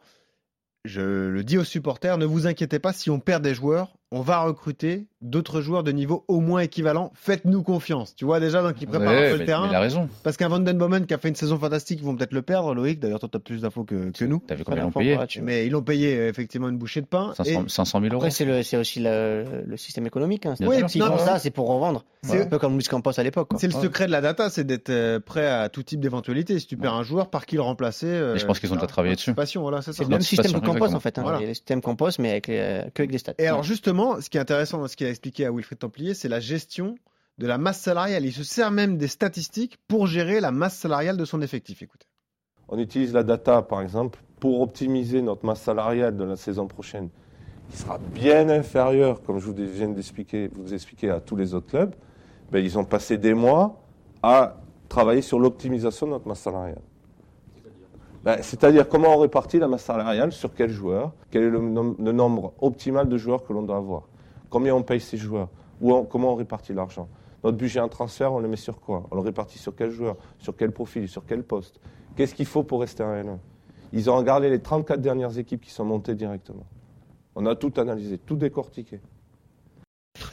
Je le dis aux supporters, ne vous inquiétez pas, si on perd des joueurs, on va recruter d'autres joueurs de niveau au moins équivalent. Faites-nous confiance. Tu vois déjà, donc il prépare Ouais, un peu mais- le terrain. il a raison. Parce qu'un Van Den Bomen qui a fait une saison fantastique, ils vont peut-être le perdre, Loïc. D'ailleurs, toi, tu as plus d'infos que, que nous. T'as vu combien ils l'ont fois payé. Mais ils l'ont payé euh, effectivement une bouchée de pain. 500, Et 500 000 euros. Après, c'est le- aussi le, le système économique. Hein. Oui, non, ça, c'est pour revendre. C'est- un peu comme Luis Campos à l'époque. c'est le Ouais. secret de la data, c'est d'être euh, prêt à tout type d'éventualité. Si tu perds un joueur, par qui le remplacer euh, je pense qu'ils ont déjà travaillé dessus. Passion, voilà, c'est ça. C'est le même système que Campos en fait. Hein. Voilà. Les systèmes Campos, mais avec que avec des stats. Et alors justement, ce qui est intéressant dans ce qu'il a expliqué à Wilfried Templier, c'est la gestion de la masse salariale. Il se sert même des statistiques pour gérer la masse salariale de son effectif. Écoutez. On utilise la data, par exemple, pour optimiser notre masse salariale de la saison prochaine, qui sera bien inférieure, comme je vous viens d'expliquer, vous expliquer à tous les autres clubs. Ben, ils ont passé des mois à travailler sur l'optimisation de notre masse salariale. Ben, C'est-à-dire comment on répartit la masse salariale sur quel joueur, quel est le, nom- le nombre optimal de joueurs que l'on doit avoir, combien on paye ces joueurs, ou comment on répartit l'argent. Notre budget en transfert, on le met sur quoi? On le répartit sur quel joueur, sur quel profil, sur quel poste? Qu'est-ce qu'il faut pour rester en N1 Ils ont regardé les 34 dernières équipes qui sont montées directement. On a tout analysé, tout décortiqué.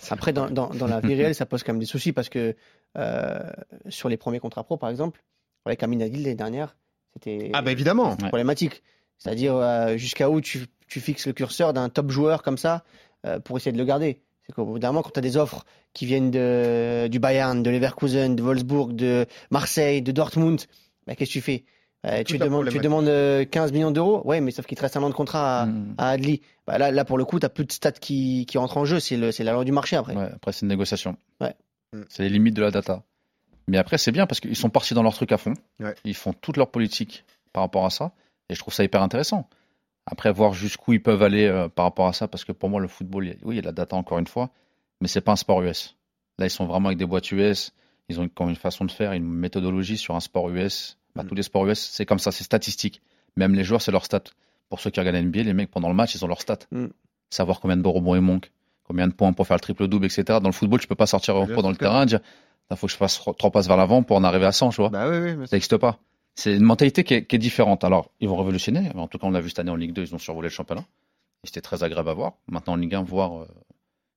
Après, dans, dans, la vie réelle, ça pose quand même des soucis parce que euh, sur les premiers contrats pro, par exemple, avec Amin Adil l'année dernière, c'était Ah bah évidemment. Ouais. problématique. C'est-à-dire euh, jusqu'à où tu, tu fixes le curseur d'un top joueur comme ça euh, pour essayer de le garder. C'est qu'au bout d'un moment, quand tu as des offres qui viennent de, du Bayern, de Leverkusen, de Wolfsburg, de Marseille, de Dortmund, bah, qu'est-ce que tu fais? Euh, tu, demandes, tu problématique. demandes euh, 15 millions d'euros, ouais, mais sauf qu'il te reste un an de contrat à, Mm. à Adli. Bah, là, là, pour le coup, tu plus de stats qui, qui entrent en jeu, c'est la loi du marché après. Ouais, après, c'est une négociation. Ouais. C'est les limites de la data. Mais après, c'est bien parce qu'ils sont partis dans leur truc à fond. Ouais. Ils font toute leur politique par rapport à ça. Et je trouve ça hyper intéressant. Après, voir jusqu'où ils peuvent aller euh, par rapport à ça. Parce que pour moi, le football, il y a- oui, il y a de la data encore une fois. Mais c'est pas un sport US. Là, ils sont vraiment avec des boîtes US. Ils ont une, une façon de faire, une méthodologie sur un sport US. Bah, Mm. Tous les sports US, c'est comme ça, c'est statistique. Même les joueurs, c'est leur stat. Pour ceux qui regardent NBA, les mecs, pendant le match, ils ont leur stat. Mm. Savoir combien de rebonds ils manquent, combien de points pour faire le triple-double, etc. Dans le football, tu peux pas sortir au dans le terrain et dire il faut que je fasse trois- passes vers l'avant pour en arriver à 100, tu vois. Bah oui, oui. mais Ça n'existe pas. C'est une mentalité qui est, qui est différente. Alors, ils vont révolutionner. En tout cas, on l'a vu cette année en Ligue 2, ils ont survolé le championnat. Et c'était très agréable à voir. Maintenant, en Ligue 1, voir euh,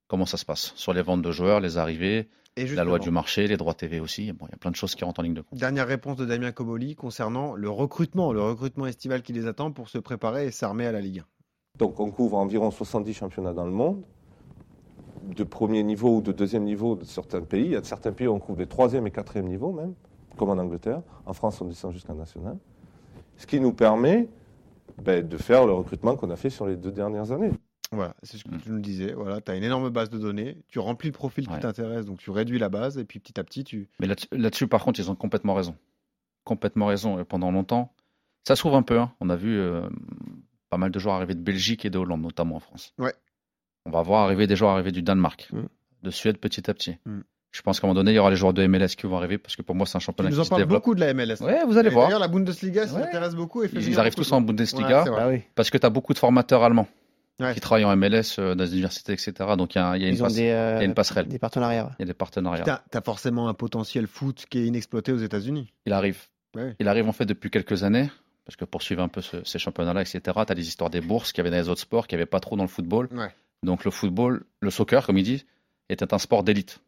comment ça se passe. Sur les ventes de joueurs, les arrivées, Et la loi du marché, les droits TV aussi. Bon, il y a plein de choses qui rentrent en ligne de compte. Dernière réponse de Damien Comoli concernant le recrutement, le recrutement estival qui les attend pour se préparer et s'armer à la Ligue 1. Donc on couvre environ 70 championnats dans le monde, de premier niveau ou de deuxième niveau de certains pays. Il y a certains pays où on couvre des troisième et quatrième niveaux même, comme en Angleterre. En France, on descend jusqu'en national. Ce qui nous permet ben, de faire le recrutement qu'on a fait sur les deux dernières années. Voilà, c'est ce que Mm. tu nous disais. Voilà, tu as une énorme base de données, tu remplis le profil qui t'intéresse, donc tu réduis la base, et puis petit à petit, tu. Mais là- là-dessus, par contre, ils ont complètement raison. Complètement raison. Et pendant longtemps, ça s'ouvre un peu. hein. On a vu euh, pas mal de joueurs arriver de Belgique et de Hollande, notamment en France. Ouais. On va voir arriver des joueurs arriver du Danemark, Mm. de Suède petit à petit. Mm. Je pense qu'à un moment donné, il y aura les joueurs de MLS qui vont arriver parce que pour moi, c'est un championnat nous en qui se développe. beaucoup de la MLS. Ouais, vous allez Et voir. D'ailleurs, la Bundesliga s'y Ouais. intéresse beaucoup. Et fait Ils, arrivent tous en. Bundesliga Ouais, oui. parce que tu as beaucoup de formateurs allemands Ouais. qui travaillent en MLS euh, dans les universités, etc. Donc il y a, il y a une Ils ont passe- des, euh, il y a une passerelle. des partenariats. il y a des partenariats. Tu as, forcément un potentiel foot qui est inexploité aux États-Unis. Il arrive. Ouais. Il arrive en fait depuis quelques années Parce que pour suivre un peu ce- ces championnats-là, etc., tu as des histoires des bourses qu'il y avait dans les autres sports, qu'il n'y avait pas trop dans le football. Donc le football, le soccer, comme il dit, était un sport d'élite.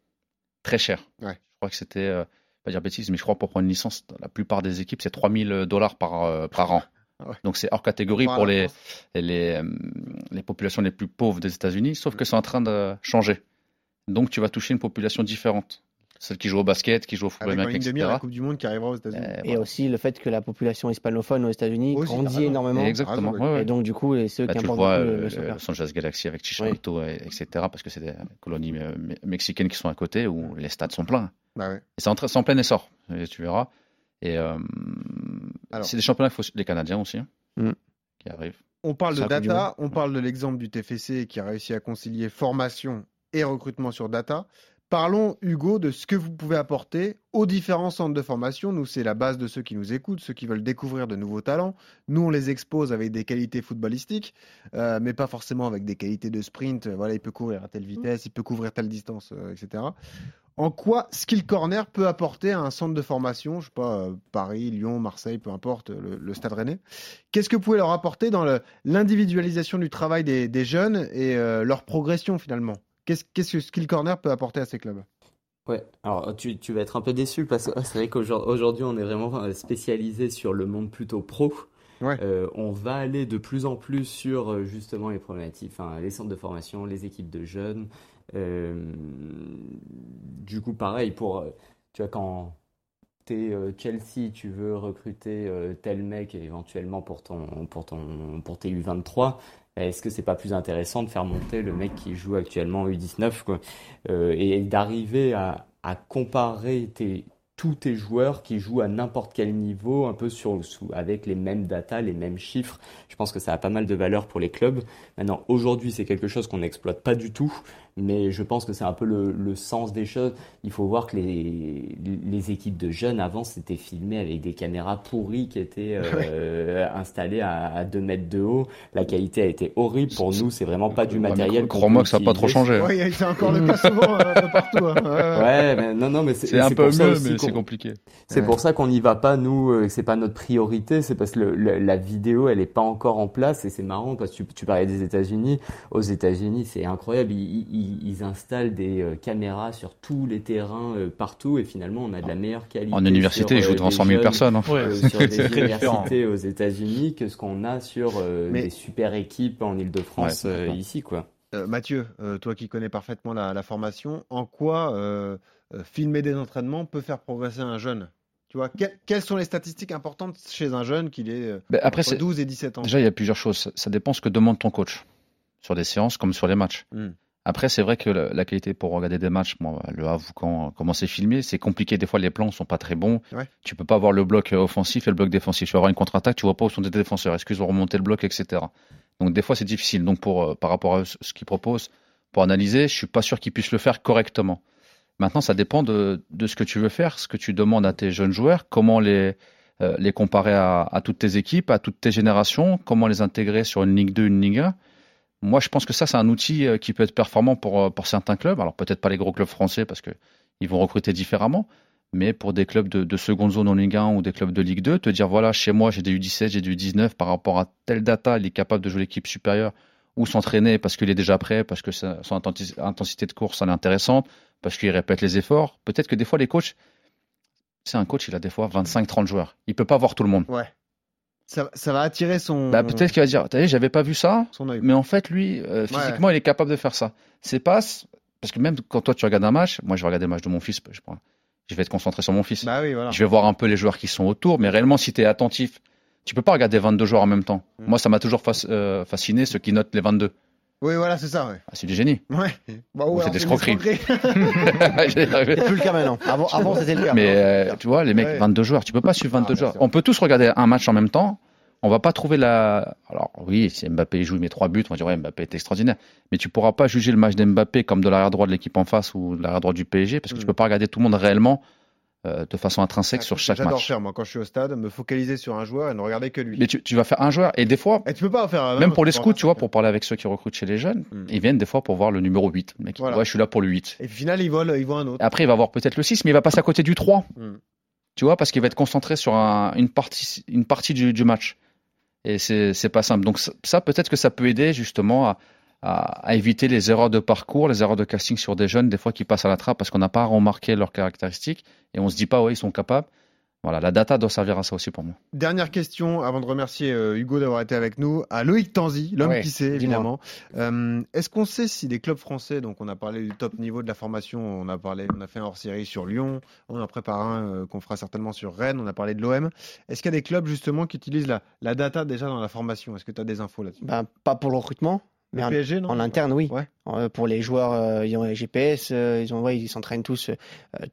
Très cher. Ouais. Je crois que c'était, euh, pas dire bêtise, mais je crois pour prendre une licence, dans la plupart des équipes, c'est 3000 dollars par, euh, par an. Ah ouais. Donc c'est hors catégorie pour les, les, euh, les populations les plus pauvres des États-Unis, sauf que c'est en train de changer. Donc tu vas toucher une population différente. Celle qui joue au basket, qui joue au football américain, etc. la Coupe du Monde qui arrivera aux États-Unis. Euh, Et voilà. aussi le fait que la population hispanophone aux États-Unis grandit raison. énormément. Exactement. raison, ouais, ouais. Et donc, du coup, et ceux Bah, qui tu le importent vois, le, euh, le soccer. Los Angeles Galaxy avec Chicharito, et- etc. Parce que c'est des colonies euh, me- mexicaines qui sont à côté où les stades sont pleins. Bah ouais. Et c'est en, train- c'est en plein essor, et tu verras. Et euh, Alors. c'est des championnats, il faut- les Canadiens aussi, hein, Mm. qui arrivent. On parle C'est de data, on parle de l'exemple du TFC qui a réussi à concilier formation et recrutement sur data. Parlons, Hugo, de ce que vous pouvez apporter aux différents centres de formation. Nous, c'est la base de ceux qui nous écoutent, ceux qui veulent découvrir de nouveaux talents. Nous, on les expose avec des qualités footballistiques, euh, mais pas forcément avec des qualités de sprint. Euh, Voilà, il peut courir à telle vitesse, il peut couvrir telle distance, euh, etc. En quoi Skill Corner peut apporter à un centre de formation, je sais pas, euh, Paris, Lyon, Marseille, peu importe, le, le Stade Rennais? Qu'est-ce que vous pouvez leur apporter dans l'individualisation du travail des, des jeunes et leur progression finalement? Qu'est-ce que Skill Corner peut apporter à ces clubs? Ouais, alors tu, tu vas être un peu déçu parce que c'est vrai qu'aujourd'hui on est vraiment euh, spécialisé sur le monde plutôt pro. Ouais. Euh, on va aller de plus en plus sur euh, justement les problématiques, enfin, les centres de formation, les équipes de jeunes. Euh, du coup, pareil, pour, tu vois, quand t'es euh, Chelsea, tu veux recruter tel mec éventuellement pour ton, pour ton, pour tes U23, est-ce que c'est pas plus intéressant de faire monter le mec qui joue actuellement en U19, quoi, Euh, et d'arriver à, comparer tous tes joueurs qui jouent à n'importe quel niveau, un peu avec les mêmes datas, les mêmes chiffres. Je pense que ça a pas mal de valeur pour les clubs. Maintenant, aujourd'hui, c'est quelque chose qu'on n'exploite pas du tout, mais je pense que c'est un peu le, le sens des choses. Il faut voir que les, les équipes de jeunes avant, c'était filmé avec des caméras pourries qui étaient euh, installées à, à 2 mètres de haut. La qualité a été horrible. Pour nous, c'est vraiment pas du Ouais, matériel. qu'on Crois-moi que ça n'a pas trop changé. Oui, c'est encore le cas souvent euh, partout. hein. Ouais, ouais. Ouais, mais non, non, mais c'est un peu pour ça mieux, mais qu'on- c'est compliqué. C'est Ouais. pour ça qu'on n'y va pas, nous, euh, c'est pas notre priorité, c'est parce que le- le- la vidéo, elle est pas encore en place et c'est marrant parce que tu, tu parlais des États-Unis. Aux États-Unis, c'est incroyable, ils, ils- ils installent des euh, caméras sur tous les terrains euh, partout et finalement, on a de la meilleure qualité. En université, sur, ils jouent devant des 100 000 jeunes, personnes. hein. Ouais, euh, c'est sur des universités aux États-Unis que ce qu'on a sur euh, Mais- des super équipes en Ile-de-France Ouais, euh, ici, quoi. Euh, Mathieu, euh, toi qui connais parfaitement la, la formation, en quoi euh, filmer des entraînements peut faire progresser un jeune? Tu vois, que- quelles sont les statistiques importantes chez un jeune qu'il est Ben, après, entre c'est- 12 et 17 ans? Déjà, il y a plusieurs choses. Ça, ça dépend ce que demande ton coach sur des séances comme sur les matchs. Hmm. Après, c'est vrai que la, la qualité pour regarder des matchs, moi, le Havre, quand comment c'est filmé, c'est compliqué. Des fois, les plans sont pas très bons. Ouais. Tu peux pas avoir le bloc euh, offensif et le bloc défensif. Tu vas avoir une contre-attaque, tu vois pas où sont tes défenseurs. Est-ce qu'ils ont remonté le bloc, etc. Donc, des fois, c'est difficile. Donc, pour, euh, par rapport à ce ce qu'ils proposent, pour analyser, je suis pas sûr qu'ils puissent le faire correctement. Maintenant, ça dépend de, de ce que tu veux faire, ce que tu demandes à tes jeunes joueurs, comment les, euh, les comparer à, à toutes tes équipes, à toutes tes générations, comment les intégrer sur une Ligue 2, une Ligue 1. Moi, je pense que ça, c'est un outil euh, qui peut être performant pour, euh, pour certains clubs. Alors, peut-être pas les gros clubs français parce que ils vont recruter différemment, mais pour des clubs de, de seconde zone en Ligue 1 ou des clubs de Ligue 2, te dire voilà, chez moi, j'ai des U17, j'ai des U19 par rapport à telle data, il est capable de jouer l'équipe supérieure ou s'entraîner parce qu'il est déjà prêt, parce que son intensité de course elle est intéressante, parce qu'il répète les efforts. Peut-être que des fois, les coachs, c'est un coach, il a des fois 25-30 joueurs. Il peut pas voir tout le monde. Ça, ça va attirer son, Bah, peut-être qu'il va dire, t'as vu, j'avais pas vu ça, son œil. mais en fait, lui, euh, physiquement, il est capable de faire ça. C'est pas, parce que même quand toi tu regardes un match, moi je vais regarder le match de mon fils, je, prends- je vais être concentré sur mon fils. Bah oui, voilà. Je vais voir un peu les joueurs qui sont autour, mais réellement, si tu es attentif, tu peux pas regarder 22 joueurs en même temps. Mm. Moi, ça m'a toujours euh, fasciné ceux qui notent les 22. Oui, voilà, c'est ça, ouais. Ah, c'est du génie. Ouais. Bah, Ou ouais, c'est des escroqueries. Plus le cas maintenant. Avant, avant c'était le cas. Mais euh, tu vois, les mecs, Ouais. 22 joueurs, tu peux pas suivre 22 Ah, joueurs. On peut tous regarder un match en même temps. On va pas trouver la. Alors oui, si Mbappé joue, met trois buts, on va dire ouais, Mbappé est extraordinaire. Mais tu pourras pas juger le match d'Mbappé comme de l'arrière droit de l'équipe en face ou de l'arrière droit du PSG parce que Mm. tu peux pas regarder tout le monde réellement euh, de façon intrinsèque sur chaque J'adore match. faire, moi, quand je suis au stade, me focaliser sur un joueur et ne regarder que lui. Mais tu, tu vas faire un joueur et des fois, Et tu peux pas en faire un même pour les scouts, tu vois, pour parler avec ceux qui recrutent chez les jeunes, Mm. ils viennent des fois pour voir le numéro 8. Le mec, il dit, Voilà. ouais, je suis là pour le 8. Et au final, il vole, il voit un autre. Après, il va voir peut-être le 6, mais il va passer à côté du 3. Mm. Tu vois, parce qu'il va être concentré sur un- une partie, une partie du, du match. Et c'est c'est pas simple. Donc ça, ça, peut-être que ça peut aider justement à, à, à éviter les erreurs de parcours, les erreurs de casting sur des jeunes, des fois qui passent à la trappe parce qu'on n'a pas remarqué leurs caractéristiques et on se dit pas, ouais, ils sont capables. Voilà, la data doit servir à ça aussi pour moi. Dernière question avant de remercier euh, Hugo d'avoir été avec nous. À Loïc Tanzi, l'homme Ouais, qui sait évidemment. Euh, Est-ce qu'on sait si des clubs français, donc on a parlé du top niveau de la formation, on a parlé, on a fait un hors-série sur Lyon, on en prépare un euh, qu'on fera certainement sur Rennes, on a parlé de l'OM. Est-ce qu'il y a des clubs justement qui utilisent la, la data déjà dans la formation? Est-ce que tu as des infos là-dessus? Ben, pas pour le recrutement, mais en, PSG, non en interne, oui. Ouais. Euh, pour les joueurs, euh, ils ont les GPS, euh, ils ont, ouais, ils s'entraînent tous.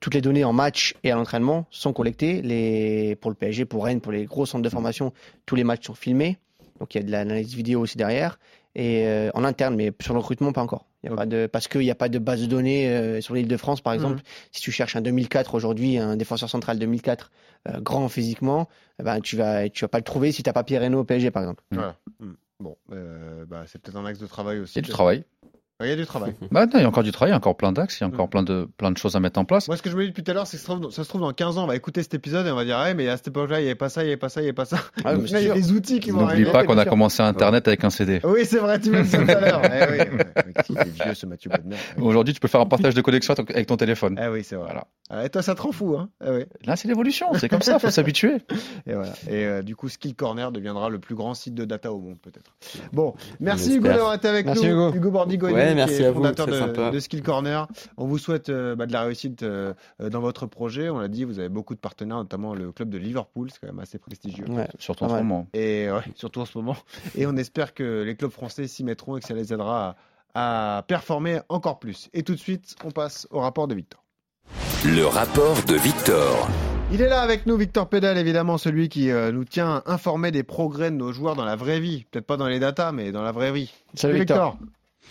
toutes les données en match et à l'entraînement sont collectées. Les, pour le PSG, pour Rennes, pour les gros centres de formation, tous les matchs sont filmés. Donc il y a de l'analyse vidéo aussi derrière. Et en interne, mais sur le recrutement, pas encore. Il y a Ok. pas de, parce qu'il n'y a pas de base de données euh, sur l'île de France, par exemple. Si tu cherches un 2004 aujourd'hui, un défenseur central 2004, euh, grand physiquement, eh ben, tu vas, tu vas pas le trouver si tu n'as pas Pierre Reynaud au PSG, par exemple. Voilà. Hmm. Bon, euh, bah, c'est peut-être un axe de travail aussi. Du travail. Ouais, Il y a du travail. Bah, non, il y a encore du travail, il y a encore plein d'axes, il y a encore plein de, plein de choses à mettre en place. Moi, ce que je me dis depuis tout à l'heure, c'est que ça se, trouve, ça se trouve dans 15 ans, on va écouter cet épisode et on va dire, ouais, mais à cette époque-là, il n'y avait pas ça, il n'y avait pas ça, il n'y avait pas ça. Ah, là, il y a des outils qui vont N'oublie pas qu'on a commencé Internet avec un CD. Oui, c'est vrai, tu m'as dit ça tout à l'heure. Eh oui, Il vieux, ce Mathieu Bodmer. Aujourd'hui, tu peux faire un partage de connexion avec ton téléphone. Ah oui, c'est vrai. Voilà. Ah, et toi, ça te rend fou, hein ah oui. Là, c'est l'évolution, c'est comme ça, faut s'habituer. Et voilà. Et euh, du coup, Skill Corner deviendra le plus grand site de data au monde, peut-être. Bon, merci Hugo d'avoir été avec nous. Hugo. Bordigo, Ouais, qui merci est à vous, fondateur de, sympa. de Skill Corner. On vous souhaite euh, bah, de la réussite euh, dans votre projet. On l'a dit, vous avez beaucoup de partenaires, notamment le club de Liverpool, c'est quand même assez prestigieux. Ouais. Surtout en ce moment. Et ouais, surtout en ce moment. Et on espère que les clubs français s'y mettront et que ça les aidera à, à performer encore plus. Et tout de suite, on passe au rapport de Victor. Le rapport de Victor. Il est là avec nous, Victor Pédal, évidemment, celui qui euh, nous tient informés des progrès de nos joueurs dans la vraie vie. Peut-être pas dans les datas, mais dans la vraie vie. Salut Victor.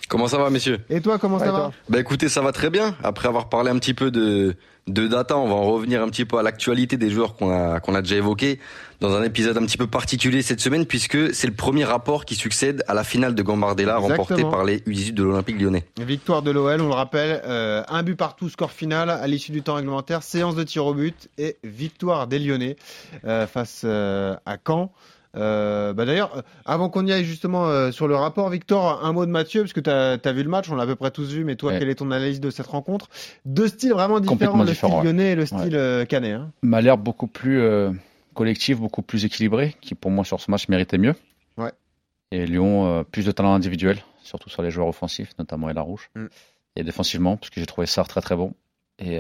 Comment ça va, messieurs? Et toi, comment Ouais, ça va? Bah écoutez, ça va très bien. Après avoir parlé un petit peu de, de data, on va en revenir un petit peu à l'actualité des joueurs qu'on a, qu'on a déjà évoqués dans un épisode un petit peu particulier cette semaine, puisque c'est le premier rapport qui succède à la finale de Gambardella remportée par les U18 de l'Olympique lyonnais. Victoire de l'OL, on le rappelle, euh, un but partout, score final à l'issue du temps réglementaire, séance de tir au but et victoire des Lyonnais euh, face euh, à Caen. Euh, bah D'ailleurs, euh, avant qu'on y aille justement euh, sur le rapport, Victor, un mot de Mathieu, parce que tu as, vu le match, on l'a à peu près tous vu, mais toi, Ouais. quelle est ton analyse de cette rencontre? Deux styles vraiment différents, le différents, style ouais. lyonnais et le style euh, canet. Hein. m'a l'air beaucoup plus euh, collectif, beaucoup plus équilibré, qui pour moi sur ce match méritait mieux. Ouais. Et Lyon, plus de talent individuel, surtout sur les joueurs offensifs, notamment Elarouche. Mm. Et défensivement, parce que j'ai trouvé Sarr très très bon. Et,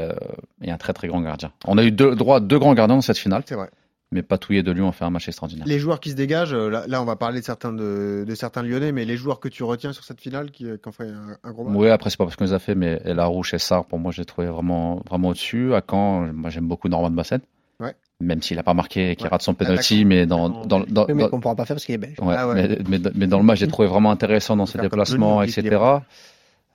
et un très très grand gardien. On a eu deux, droit à deux grands gardiens dans cette finale, C'est vrai. Mais Patouillet de Lyon a fait un match extraordinaire. Les joueurs qui se dégagent, euh, là, là, on va parler de certains, de, de certains Lyonnais, mais les joueurs que tu retiens sur cette finale qui, qui ont fait un, un gros match? Oui, après, c'est pas parce qu'on les a fait, mais Elarouche et Sarr, pour moi, j'ai trouvé vraiment, vraiment au-dessus. À Caen, moi, j'aime beaucoup Normand Bassett. Ouais. Même s'il n'a pas marqué et qu'il Ouais. rate son penalty, mais dans, dans, dans, Oui, mais dans- qu'on pourra pas faire parce qu'il est belge. Ouais, Ah ouais. Mais, mais, mais dans le match, j'ai trouvé vraiment intéressant dans ses déplacements, etc.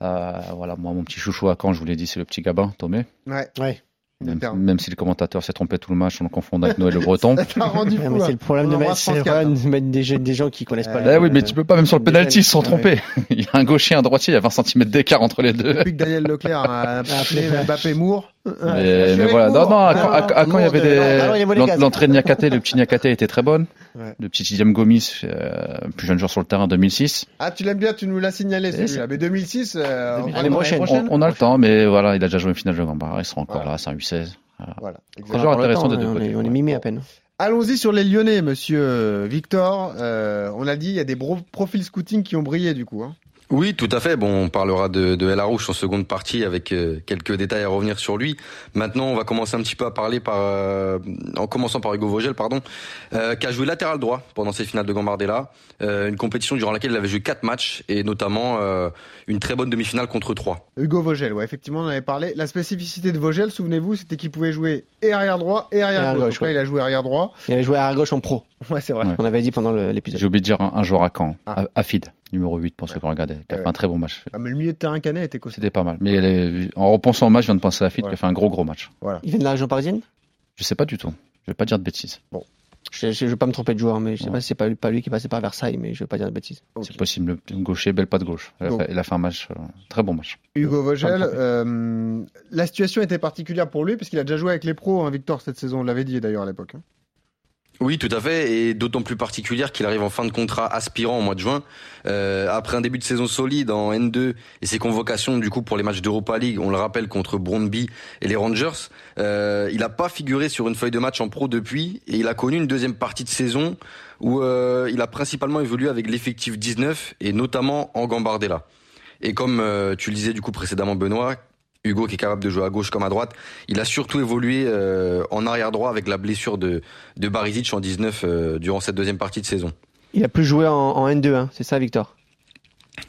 Euh, voilà, moi, mon petit chouchou à Caen, je vous l'ai dit, c'est le petit Gabin, Tomé. Ouais. Ouais. Même, si le commentateur s'est trompé tout le match, on le confond avec Noël Le Breton. Ouais, hein. c'est le problème On de mettre, c'est le France 4, problème de mettre des, des gens qui connaissent pas. Eh Eh le- oui, mais tu peux pas, même sur le penalty, ils se sont jeunes, trompés. Il y a un gaucher, un droitier, il y a 20 cm d'écart entre les deux. Depuis que Daniel Leclerc a appelé Mbappé Moore. Mais, mais voilà, non, non, à, Caen- à, à Caen, il y avait des. L'entrée de Niakate, le petit Niakate était très bonne. Ouais. Le petit Didier Gomis, euh, plus jeune joueur sur le terrain, 2006. Ah, tu l'aimes bien, tu nous l'as signalé celui-là. Mais 2006, euh, on- prochaine. On, on a le temps, mais voilà, il a déjà joué une finale de Gambard, il sera encore Voilà. là, c'est un U16. Voilà, toujours intéressant temps, de deux on, côtés. est, on est mimé à peine. Allons-y sur les Lyonnais, monsieur euh, Victor. Euh, on a dit, il y a des profils scouting qui ont brillé du coup. Hein. Oui, tout à fait. Bon, on parlera de, de El Arouche en seconde partie avec euh, quelques détails à revenir sur lui. Maintenant, on va commencer un petit peu à parler par, euh, en commençant par Hugo Vogel, pardon, euh, qui a joué latéral droit pendant ces finales de Gambardella, euh, une compétition durant laquelle il avait joué quatre matchs et notamment euh, une très bonne demi-finale contre trois. Hugo Vogel, ouais, effectivement, on en avait parlé. La spécificité de Vogel, souvenez-vous, c'était qu'il pouvait jouer et arrière droit et arrière, Arrière gauche. gauche, Donc là, ouais. il a joué arrière droit. Il avait joué à gauche en pro. Ouais, c'est vrai. Ouais. On avait dit pendant l'épisode. J'ai oublié de dire un, un joueur à Caen, Ah. à Afid, numéro 8 pour ceux qui ont regardé, qui a Ouais. fait un très bon match. Ah, mais le milieu de terrain canet était costaud. C'était pas mal. Mais les- en repensant au match, je viens de penser à Afid Ouais. qui a fait un gros gros match. Il vient de la région parisienne? Je sais pas du tout. Je vais pas dire de bêtises. Je, je, je veux pas me tromper de joueur, mais je sais pas si c'est pas, lui- pas lui qui est passé par Versailles, mais je veux pas dire de bêtises. C'est possible. Le gaucher, belle pas de gauche. Il a, fait, il a fait un match, euh, très bon match. Hugo Vogel, euh, la situation était particulière pour lui parce qu'il a déjà joué avec les pros, hein, Victor, cette saison. On l'avait dit d'ailleurs à l'époque. hein. Oui, tout à fait, et d'autant plus particulière qu'il arrive en fin de contrat aspirant au mois de juin. Euh, après un début de saison solide en N2 et ses convocations du coup pour les matchs d'Europa League, on le rappelle contre Brøndby et les Rangers, euh, il n'a pas figuré sur une feuille de match en pro depuis et il a connu une deuxième partie de saison où euh, il a principalement évolué avec l'effectif 19 et notamment en Gambardella. Et comme euh, tu le disais du coup précédemment Benoît, Hugo qui est capable de jouer à gauche comme à droite, il a surtout évolué euh, en arrière droit avec la blessure de, de Barisic en 19 euh, durant cette deuxième partie de saison. Il a plus joué en, en N2, hein, c'est ça, Victor?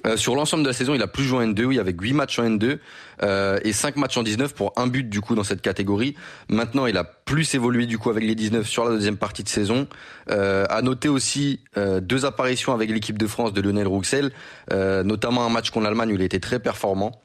Euh, sur l'ensemble de la saison, il a plus joué en N2, oui, avec 8 matchs en N2 euh, et 5 matchs en 19 pour un but du coup dans cette catégorie. Maintenant, il a plus évolué du coup avec les 19 sur la deuxième partie de saison. Euh, à noter aussi euh, deux apparitions avec l'équipe de France de Lionel Rouxel, euh, notamment un match contre l'Allemagne où il était très performant.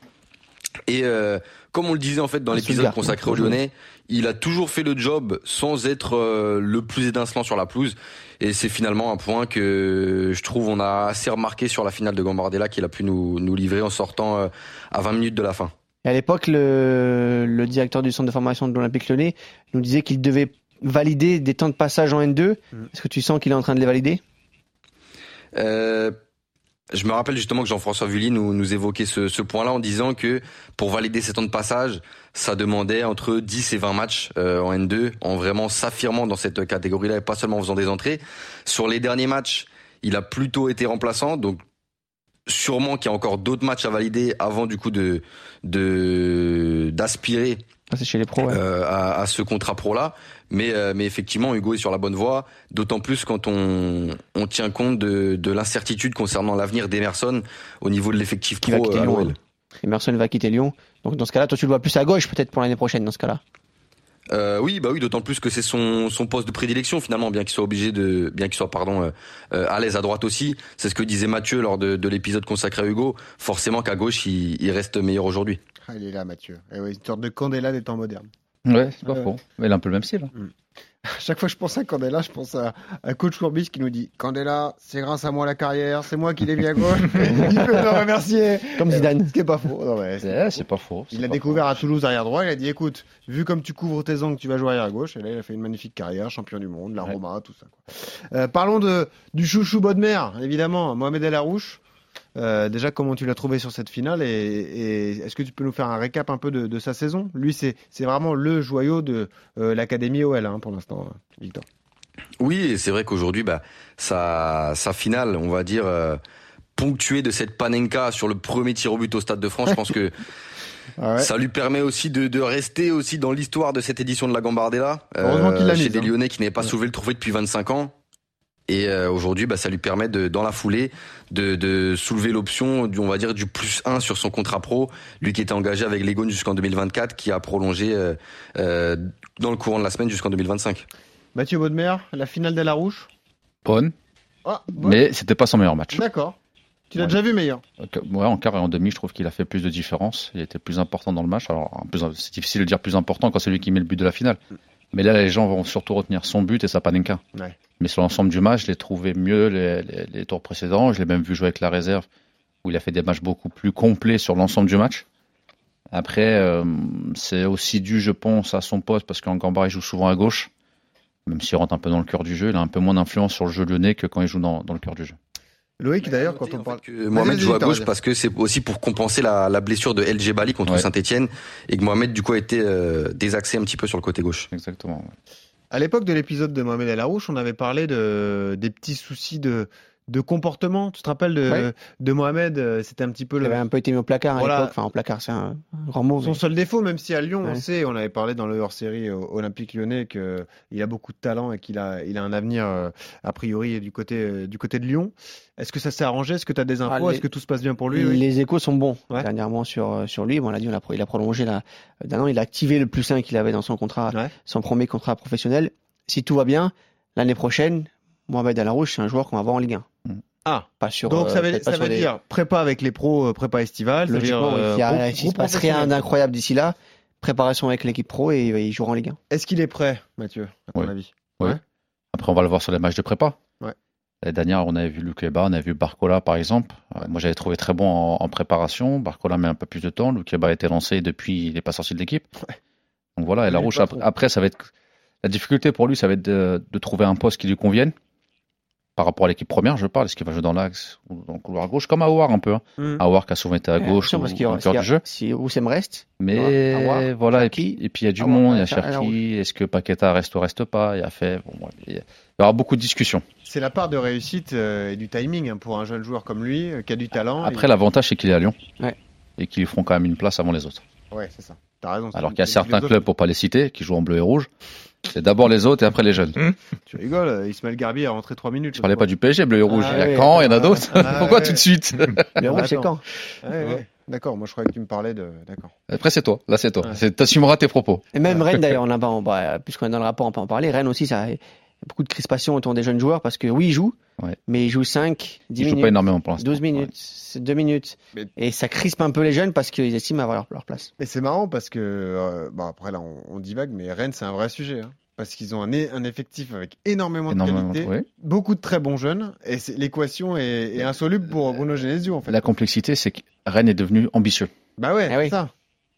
Et euh, comme on le disait en fait dans l'épisode consacré ouais. Lyonnais, il a toujours fait le job sans être euh, le plus étincelant sur la pelouse. Et c'est finalement un point que je trouve on a assez remarqué sur la finale de Gambardella qu'il a pu nous, nous livrer en sortant euh, à 20 minutes de la fin. Et à l'époque, le, le directeur du centre de formation de l'Olympique Lyonnais nous disait qu'il devait valider des temps de passage en N2. Est-ce que tu sens qu'il est en train de les valider? Euh, je me rappelle justement que Jean-François Vully nous, nous évoquait ce, ce point-là en disant que pour valider ces temps de passage, ça demandait entre 10 et 20 matchs euh, en N2, en vraiment s'affirmant dans cette catégorie-là et pas seulement en faisant des entrées. Sur les derniers matchs, il a plutôt été remplaçant, donc sûrement qu'il y a encore d'autres matchs à valider avant du coup de de d'aspirer Ah, C'est chez les pros, ouais. euh, à, à ce contrat pro là. Mais, euh, mais effectivement, Hugo est sur la bonne voie, d'autant plus quand on, on tient compte de, de l'incertitude concernant l'avenir d'Emerson au niveau de l'effectif Qui va pro quitter euh, à Lyon. Emerson va quitter Lyon. Donc dans ce cas-là, toi tu le vois plus à gauche peut-être pour l'année prochaine dans ce cas-là? Euh, oui, bah oui, d'autant plus que c'est son, son poste de prédilection finalement, bien qu'il soit obligé de, bien qu'il soit pardon euh, euh, à l'aise à droite aussi. C'est ce que disait Mathieu lors de, de l'épisode consacré à Hugo. Forcément qu'à gauche, il, il reste meilleur aujourd'hui. Ah, il est là, Mathieu. Eh oui, une sorte de Candela des temps modernes. Ouais, c'est pas Ouais. faux. Mais il a un peu le même style. hein. À chaque fois que je pense à Candela, je pense à, à Coach Courbis qui nous dit Candela, c'est grâce à moi la carrière, c'est moi qui l'ai mis à gauche. il peut te remercier. Comme Zidane. Ce qui est pas faux. Non, ouais, c'est- pas faux. Il l'a découvert à Toulouse arrière droit. Il a dit écoute, vu comme tu couvres tes angles, tu vas jouer arrière gauche. Et là, il a fait une magnifique carrière, champion du monde, la Ouais. Roma, tout ça. quoi. Euh, parlons de du chouchou Bodmer, évidemment, Mohamed El Arouche. Euh, déjà, comment tu l'as trouvé sur cette finale et, et est-ce que tu peux nous faire un récap un peu de, de sa saison? Lui, c'est c'est vraiment le joyau de euh, l'académie OL hein, pour l'instant, Victor. Oui, et c'est vrai qu'aujourd'hui, bah, sa, sa finale, on va dire, euh, ponctuée de cette panenka sur le premier tir au but au Stade de France, je pense que Ah ouais. ça lui permet aussi de, de rester aussi dans l'histoire de cette édition de la Gambardella. Heureusement qu'il l'a chez des hein. Lyonnais qui n'avaient pas soulevé le trophée depuis 25 ans. Et euh, aujourd'hui, bah, ça lui permet de, dans la foulée, de, de soulever l'option, du, on va dire, du plus 1 sur son contrat pro. Lui qui était engagé avec l'Egon jusqu'en 2024, qui a prolongé euh, euh, dans le courant de la semaine jusqu'en 2025. Mathieu Bodmer, la finale d'El Arouche. Bonne, Ah, bon. mais c'était pas son meilleur match. D'accord. Tu l'as Ouais. déjà vu meilleur? Ouais, en quart et en demi, je trouve qu'il a fait plus de différence. Il était plus important dans le match. Alors, c'est difficile de dire plus important quand c'est lui qui met le but de la finale. Mais là, les gens vont surtout retenir son but et sa panenka. Ouais. Mais sur l'ensemble du match, je l'ai trouvé mieux les, les- les tours précédents. Je l'ai même vu jouer avec la réserve, où il a fait des matchs beaucoup plus complets sur l'ensemble du match. Après, euh, c'est aussi dû, je pense, à son poste, parce qu'en Gambard, il joue souvent à gauche. Même s'il rentre un peu dans le cœur du jeu, il a un peu moins d'influence sur le jeu lyonnais que quand il joue dans, dans le cœur du jeu. Loïc, d'ailleurs, quand on parle. que Mohamed joue à gauche parce que c'est aussi pour compenser la, la blessure de El Jebali contre Ouais. Saint-Etienne et que Mohamed du coup a été euh, désaxé un petit peu sur le côté gauche. Exactement. À l'époque de l'épisode de Mohamed El Arouche, on avait parlé de, des petits soucis de, de comportement. Tu te rappelles de, Mohamed euh, C'était un petit peu Il le, avait un peu été mis au placard à l'époque. Enfin, en placard, c'est un, un grand mot. son mais- seul défaut, même si à Lyon, on sait, on avait parlé dans le hors-série euh, Olympique lyonnais qu'il a beaucoup de talent et qu'il a, il a un avenir, euh, a priori, du côté, du côté de Lyon. Est-ce que ça s'est arrangé? Est-ce que tu as des infos? Ah, Est-ce que tout se passe bien pour lui? oui Les échos sont bons Ouais. dernièrement sur, sur lui. Bon, on l'a dit, on il a prolongé d'un an. Il a activé le plus 1 qu'il avait dans son contrat, Ouais. son premier contrat professionnel. Si tout va bien, l'année prochaine, Mohamed Alarouche, c'est un joueur qu'on va voir en Ligue 1. Ah, Pas sur, donc euh, ça veut, peut-être pas ça veut des- dire prépa avec les pros, euh, prépa estivale. veut dire, Logiquement, oui. euh, S'il y a- gros se passe rien d'incroyable d'ici là, préparation avec l'équipe pro et il jouera en Ligue 1. Est-ce qu'il est prêt, Mathieu, à ton Ouais. avis Ouais. Après, on va le voir sur les matchs de prépa. Ouais. L'année dernière, on avait vu Lukeba, on avait vu Barcola, par exemple. Euh, Moi, j'avais trouvé très bon en, en préparation. Barcola met un peu plus de temps. Lukeba a été lancé depuis, il n'est pas sorti de l'équipe. Donc voilà, et la Il est rouge, pas après, après, ça va être. La difficulté pour lui, ça va être de, de trouver un poste qui lui convienne. Par rapport à l'équipe première, je parle. Est-ce qu'il va jouer dans l'axe ou dans le couloir gauche Comme Aouar un peu. Hein. Mm. Aouar qui a souvent été à Ouais, gauche attention, ou parce qu'il y au cœur s'il y a- du jeu. Si Oussem reste, Mais Aouar, voilà, et puis, et puis il y a du Aouar, monde, il y a Cherki, est-ce que Paqueta reste ou reste pas? Il y a fait, bon, ouais, il y aura beaucoup de discussions. C'est la part de réussite euh, et du timing hein, pour un jeune joueur comme lui euh, qui a du talent. Après, Et- l'avantage, c'est qu'il est à Lyon. Ouais. Et qu'ils lui feront quand même une place avant les autres. Ouais, c'est ça. T'as raison. Alors qu'il y a certains clubs, pour pas les citer, qui jouent en bleu et rouge. C'est d'abord les autres et après les jeunes. Tu rigoles, euh, Ismaël Garbi a rentré 3 minutes. Je parlais pas du PSG, bleu et rouge. Ah il y a ouais, Caen, il y en a ah, d'autres. ah Pourquoi ouais. tout de suite le rouge, c'est quand. D'accord, moi je croyais que tu me parlais de. D'accord. Après, c'est toi. Là, c'est toi. Ouais. T'assumeras tes propos. Et même Rennes d'ailleurs, on a pas, on- bah, puisqu'on est dans le rapport, on peut en parler. Rennes aussi, ça, beaucoup de crispation autour des jeunes joueurs parce que oui, ils jouent, Ouais. mais ils jouent 5, 10 Il joue minutes, pas énormément pour l'instant. 12 minutes, c'est 2 minutes. Mais- Et ça crispe un peu les jeunes parce qu'ils estiment avoir leur, leur place. Et c'est marrant parce que. euh, bon, après là, on, on divague, mais Rennes, c'est un vrai sujet. hein. Parce qu'ils ont un, un effectif avec énormément, Énormément, de qualité, ouais. beaucoup de très bons jeunes, et l'équation est, est insoluble pour Bruno Genesio en fait. La complexité, c'est que Rennes est devenu ambitieux. Bah ouais, Ah oui. c'est ça.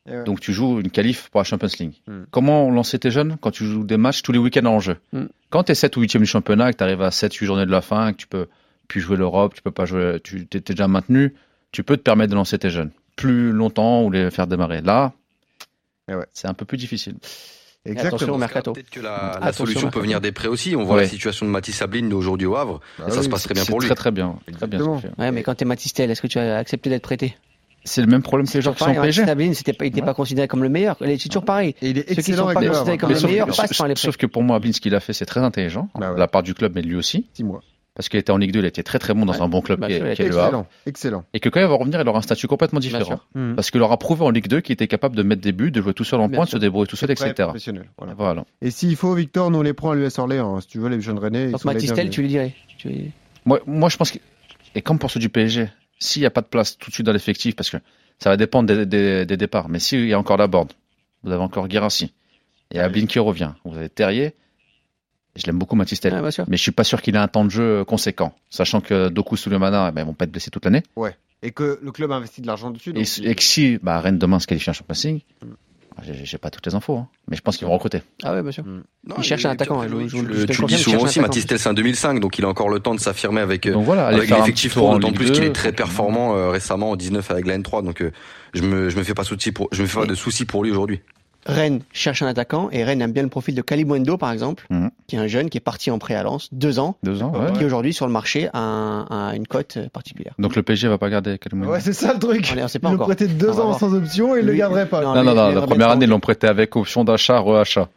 Ouais. Donc tu joues une qualif pour la Champions League. Hmm. Comment lancer tes jeunes quand tu joues des matchs tous les week-ends en jeu Hmm. Quand tu es 7 ou 8e du championnat, que tu arrives à 7-8 journées de la fin, que tu peux plus jouer l'Europe, tu peux pas jouer, tu t'es déjà maintenu, tu peux te permettre de lancer tes jeunes plus longtemps ou les faire démarrer. Là, Eh ouais. c'est un peu plus difficile. Et attention au Exactement. mercato. Peut-être que la, solution peut venir des prêts aussi. On voit Ouais. la situation de Mathis Sabline aujourd'hui au Havre. Bah et ça oui, se passe très bien pour lui. très très bien. Très bien Exactement. Ouais, mais quand t'es Matistel, est-ce que tu as accepté d'être prêté? C'est le même problème que les joueurs qui sont PSG. C'était pas, il était Ouais. pas considéré comme le meilleur. C'est toujours pareil. Et il est Ceux qui sont pas le considérés comme Mais les sauf- meilleurs sauf, passent par les sauf que pour moi, Abin, ce qu'il a fait, c'est très intelligent. Bah ouais. De la part du club, mais de lui aussi. Six mois. Parce qu'il était en Ligue 2, il était très très bon dans Ouais. un bon club Bah, qui est, qui est le Havre. Excellent. Excellent. Et que quand il va revenir, il aura un statut complètement différent. sûr. Parce qu'il aura prouvé en Ligue 2 qu'il était capable de mettre des buts, de jouer tout seul en Bien pointe, se débrouiller tout seul, Très etc. professionnel. Voilà. Voilà. Et s'il faut, Victor, nous on les prend à l'US Orléans. hein. Si tu veux, les jeunes Rennais. les Matistel, tu lui dirais. Tu- Moi, moi, je pense que, et comme pour ceux du PSG, s'il n'y a pas de place tout de suite dans l'effectif, parce que ça va dépendre des, des- des départs, mais s'il y a encore la board, vous avez encore Guirassi, et Abin qui revient, vous avez Terrier, je l'aime beaucoup Matistel, Ouais, sûr. mais je suis pas sûr qu'il ait un temps de jeu conséquent, sachant que Doku Soulemana, ben, ils vont pas être blessés toute l'année, Et que le club investit de l'argent dessus. et, donc et que si, bah, Rennes demain se qualifie en Champions League, Mm. J'ai pas toutes les infos, hein, mais je pense qu'ils vont recruter. Ah ouais, bien sûr. Non, Il cherche un attaquant, Loïc, je- je- tu je tu dis souvent aussi, attaquant. Mathis Tel, c'est un 2005, donc il a encore le temps de s'affirmer avec, euh, Donc voilà, aller avec l'effectif pro, en d'autant plus qu'il 2, est très performant euh, récemment en 19 avec la N3, donc euh, je me je me fais pas souci pour je me fais pas de soucis pour lui aujourd'hui. Rennes cherche un attaquant et Rennes aime bien le profil de Kalimundo par exemple, Mhm. qui est un jeune qui est parti en pré à Lens, deux ans, Deux ans, ouais. qui aujourd'hui sur le marché a, un- a une cote euh, particulière. Donc le PSG va pas garder Kalimundo. Ouais, c'est ça le truc. On sait pas Ils le On deux ans sans option et ils le garderaient pas. non, Non, non, il non, la première année, ils l'ont prêté avec option d'achat, re-achat.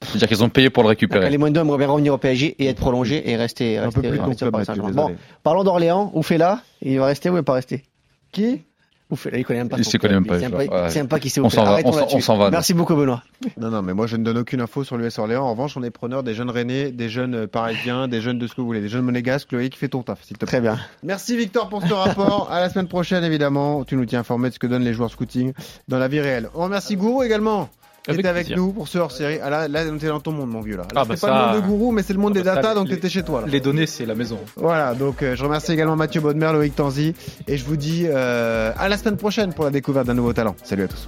C'est-à-dire qu'ils ont payé pour le récupérer. Kalimundo aimerait bien revenir au PSG et être prolongé et rester, Un rester, peu plus rester. Bon, parlons d'Orléans, Oufela, il va rester ou il va pas rester? Qui? Oufela, il connaît même pas Il se connaît même pas, Il sait je pas, vois. il sait même pas qui c'est On s'en va, on s'en- va. Merci beaucoup Benoît. Non, non, mais moi je ne donne aucune info sur l'US Orléans. En revanche, on est preneur des jeunes Rennais, des jeunes euh, Parisiens, des jeunes de ce que vous voulez, des jeunes monégasques. Loïc, fais ton taf, s'il te plaît. Très bien. Merci Victor pour ce rapport. à la semaine prochaine, évidemment. Tu nous tiens informé de ce que donnent les joueurs scouting dans la vie réelle. On remercie Gourou également. Qui Avec avec nous pour ce hors-série. Ah là, là, t'es dans ton monde, mon vieux là. Là, Ah, c'est bah pas ça- le monde de Gourou, mais c'est le monde Ah, des bah data, donc t'étais chez toi là. Les données, c'est la maison. Voilà, donc euh, je remercie également Mathieu Baudemer, Loïc Tanzi, et je vous dis euh, à la semaine prochaine pour la découverte d'un nouveau talent. Salut à tous.